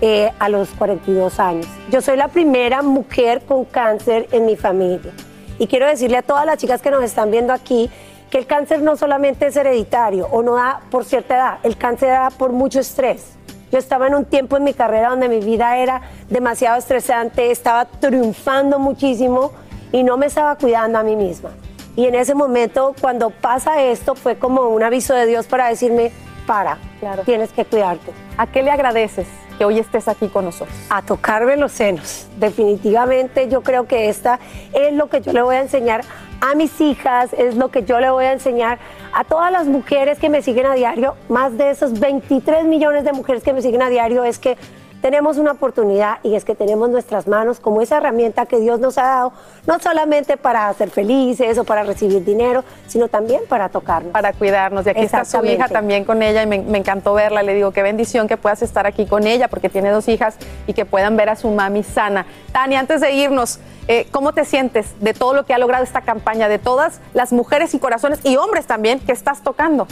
Eh, a los 42 años. Yo soy la primera mujer con cáncer en mi familia. Y quiero decirle a todas las chicas que nos están viendo aquí que el cáncer no solamente es hereditario o no da por cierta edad, el cáncer da por mucho estrés. Yo estaba en un tiempo en mi carrera donde mi vida era demasiado estresante, estaba triunfando muchísimo y no me estaba cuidando a mí misma. Y en ese momento, cuando pasa esto, fue como un aviso de Dios para decirme, para, tienes que cuidarte. ¿A qué le agradeces que hoy estés aquí con nosotros? A tocarme los senos. Definitivamente yo creo que esta es lo que yo le voy a enseñar a mis hijas, es lo que yo le voy a enseñar a todas las mujeres que me siguen a diario, más de esos 23 millones de mujeres que me siguen a diario, es que tenemos una oportunidad y es que tenemos nuestras manos como esa herramienta que Dios nos ha dado, no solamente para ser felices o para recibir dinero, sino también para tocarnos. Para cuidarnos. Y aquí está su hija también con ella y me, me encantó verla. Le digo, qué bendición que puedas estar aquí con ella porque tiene dos hijas y que puedan ver a su mami sana. Tania, antes de irnos, eh, ¿cómo te sientes de todo lo que ha logrado esta campaña, de todas las mujeres y corazones y hombres también que estás tocando?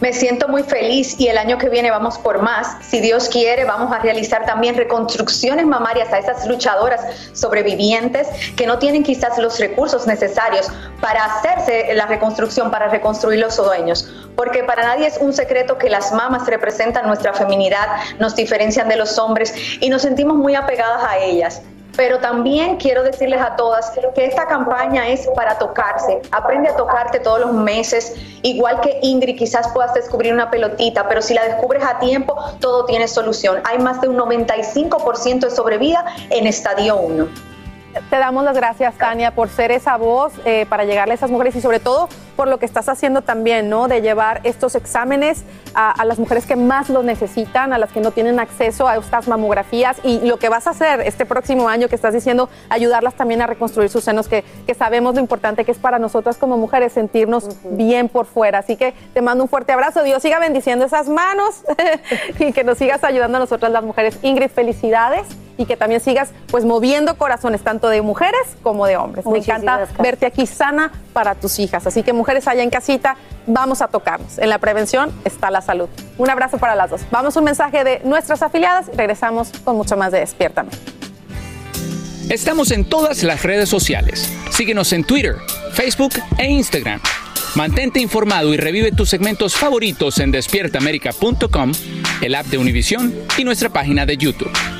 Me siento muy feliz y el año que viene vamos por más. Si Dios quiere, vamos a realizar también reconstrucciones mamarias a esas luchadoras sobrevivientes que no tienen quizás los recursos necesarios para hacerse la reconstrucción, para reconstruir los dueños. Porque para nadie es un secreto que las mamas representan nuestra feminidad, nos diferencian de los hombres y nos sentimos muy apegadas a ellas. Pero también quiero decirles a todas que esta campaña es para tocarse. Aprende a tocarte todos los meses. Igual que Ingrid, quizás puedas descubrir una pelotita, pero si la descubres a tiempo, todo tiene solución. Hay más de un 95% de sobrevida en estadio 1. Te damos las gracias, Tania, por ser esa voz eh, para llegarle a esas mujeres y sobre todo por lo que estás haciendo también, ¿no? De llevar estos exámenes a, las mujeres que más lo necesitan, a las que no tienen acceso a estas mamografías y lo que vas a hacer este próximo año que estás diciendo, ayudarlas también a reconstruir sus senos, que, que sabemos lo importante que es para nosotras como mujeres sentirnos bien por fuera. Así que te mando un fuerte abrazo. Dios siga bendiciendo esas manos [laughs] y que nos sigas ayudando a nosotras las mujeres. Ingrid, felicidades y que también sigas pues moviendo corazones tanto de mujeres como de hombres. Me encanta verte aquí sana para tus hijas. Así que mujeres allá en casita, vamos a tocarnos. En la prevención está la salud. Un abrazo para las dos. Vamos a un mensaje de nuestras afiliadas y regresamos con mucho más de Despiértame. Estamos en todas las redes sociales. Síguenos en Twitter, Facebook e Instagram. Mantente informado y revive tus segmentos favoritos en despiertaamerica.com, el app de Univision y nuestra página de YouTube.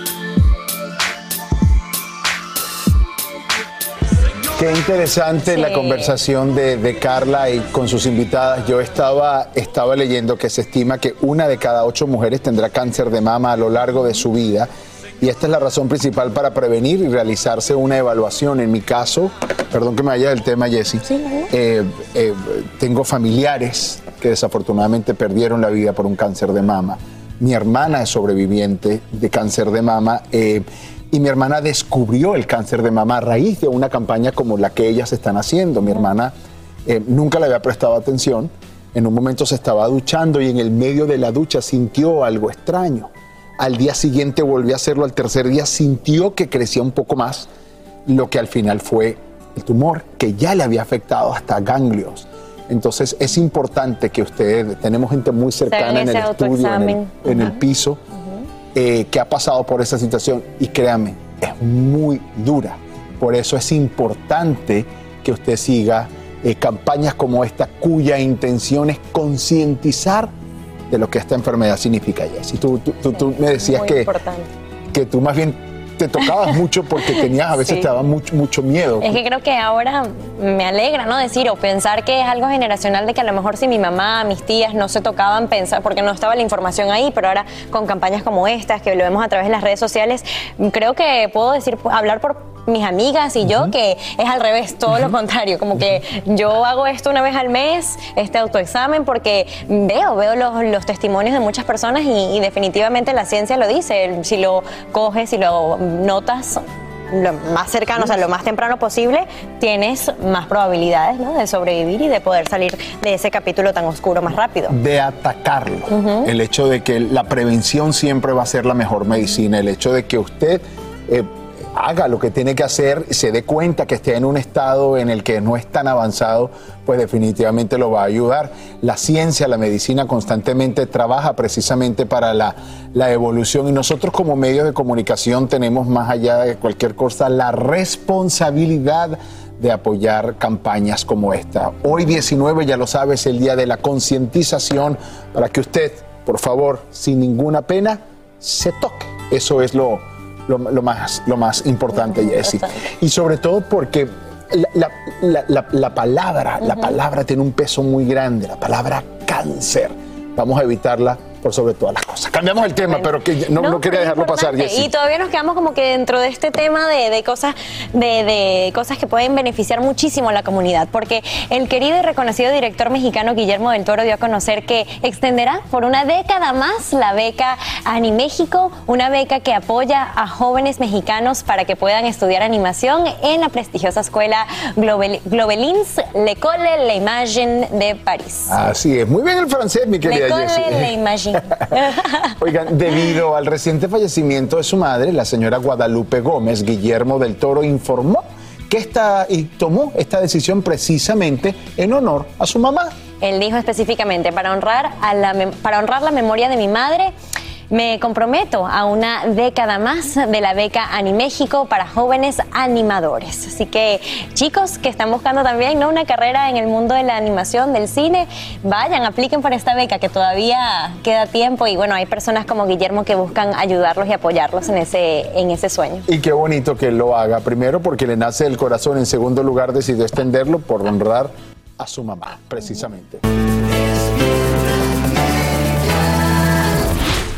Qué interesante la conversación de, Carla y con sus invitadas. Yo estaba, estaba leyendo que se estima que una de cada ocho mujeres tendrá cáncer de mama a lo largo de su vida. Y esta es la razón principal para prevenir y realizarse una evaluación. En mi caso, perdón que me vaya del tema, Jessy, eh, eh, tengo familiares que desafortunadamente perdieron la vida por un cáncer de mama. Mi hermana es sobreviviente de cáncer de mama. Eh, y mi hermana descubrió el cáncer de mama a raíz de una campaña como la que ellas están haciendo. Mi hermana eh, nunca le había prestado atención. En un momento se estaba duchando y en el medio de la ducha sintió algo extraño. Al día siguiente volvió a hacerlo, al tercer día sintió que crecía un poco más, lo que al final fue el tumor que ya le había afectado hasta ganglios. Entonces es importante que ustedes, tenemos gente muy cercana en el estudio, en el, piso, eh, que ha pasado por esa situación y créanme, es muy dura. Por eso es importante que usted siga eh, campañas como esta cuya intención es concientizar de lo que esta enfermedad significa, Jessy. Tú, tú, tú, me decías que, que tú más bien te tocabas [laughs] mucho porque tenías, a veces te daba mucho, mucho miedo. Es que creo que ahora me alegra, ¿no? Decir o pensar que es algo generacional de que a lo mejor si mi mamá, mis tías no se tocaban, pensar, porque no estaba la información ahí, pero ahora con campañas como estas, que lo vemos a través de las redes sociales, creo que puedo decir, hablar por mis amigas y yo, que es al revés, todo lo contrario, como que yo hago esto una vez al mes, este autoexamen, porque veo, veo los, testimonios de muchas personas y, y, definitivamente la ciencia lo dice, si lo coges, si lo notas lo más cercano, o sea, lo más temprano posible, tienes más probabilidades de sobrevivir y de poder salir de ese capítulo tan oscuro más rápido. De atacarlo. El hecho de que la prevención siempre va a ser la mejor medicina. El hecho de que usted eh, haga lo que tiene que hacer, se dé cuenta que esté en un estado en el que no es tan avanzado, pues definitivamente lo va a ayudar. La ciencia, la medicina constantemente trabaja precisamente para la, la evolución y nosotros como medios de comunicación tenemos más allá de cualquier cosa la responsabilidad de apoyar campañas como esta. Hoy 19, ya lo sabes, el día de la concientización para que usted, por favor, sin ninguna pena, se toque. Eso es lo, lo, más, lo más importante, Jessy. Y sobre todo porque la, palabra, la palabra tiene un peso muy grande, la palabra cáncer. Vamos a evitarla por sobre todas las cosas. Cambiamos el tema, pero que no, quería dejarlo pasar. Y todavía nos quedamos como que dentro de este tema de, cosas, de, cosas que pueden beneficiar muchísimo a la comunidad, porque el querido y reconocido director mexicano Guillermo del Toro dio a conocer que extenderá por una década más la beca Ani México, una beca que apoya a jóvenes mexicanos para que puedan estudiar animación en la prestigiosa escuela Globelins L'École l'Imagine de París. Así es, muy bien el francés, mi querida L'École l'Imagine [laughs] Oigan, debido al reciente fallecimiento de su madre, la señora Guadalupe Gómez, Guillermo del Toro informó que está y tomó esta decisión precisamente en honor a su mamá. Él dijo específicamente, para honrar, a la, para honrar la memoria de mi madre, me comprometo a una década más de la beca Animéxico para jóvenes animadores. Así que chicos que están buscando también ¿no? una carrera en el mundo de la animación, del cine, vayan, apliquen por esta beca que todavía queda tiempo y bueno, hay personas como Guillermo que buscan ayudarlos y apoyarlos en ese, en ese sueño. Y qué bonito que lo haga, primero porque le nace el corazón, en segundo lugar decidió extenderlo por honrar a su mamá, precisamente.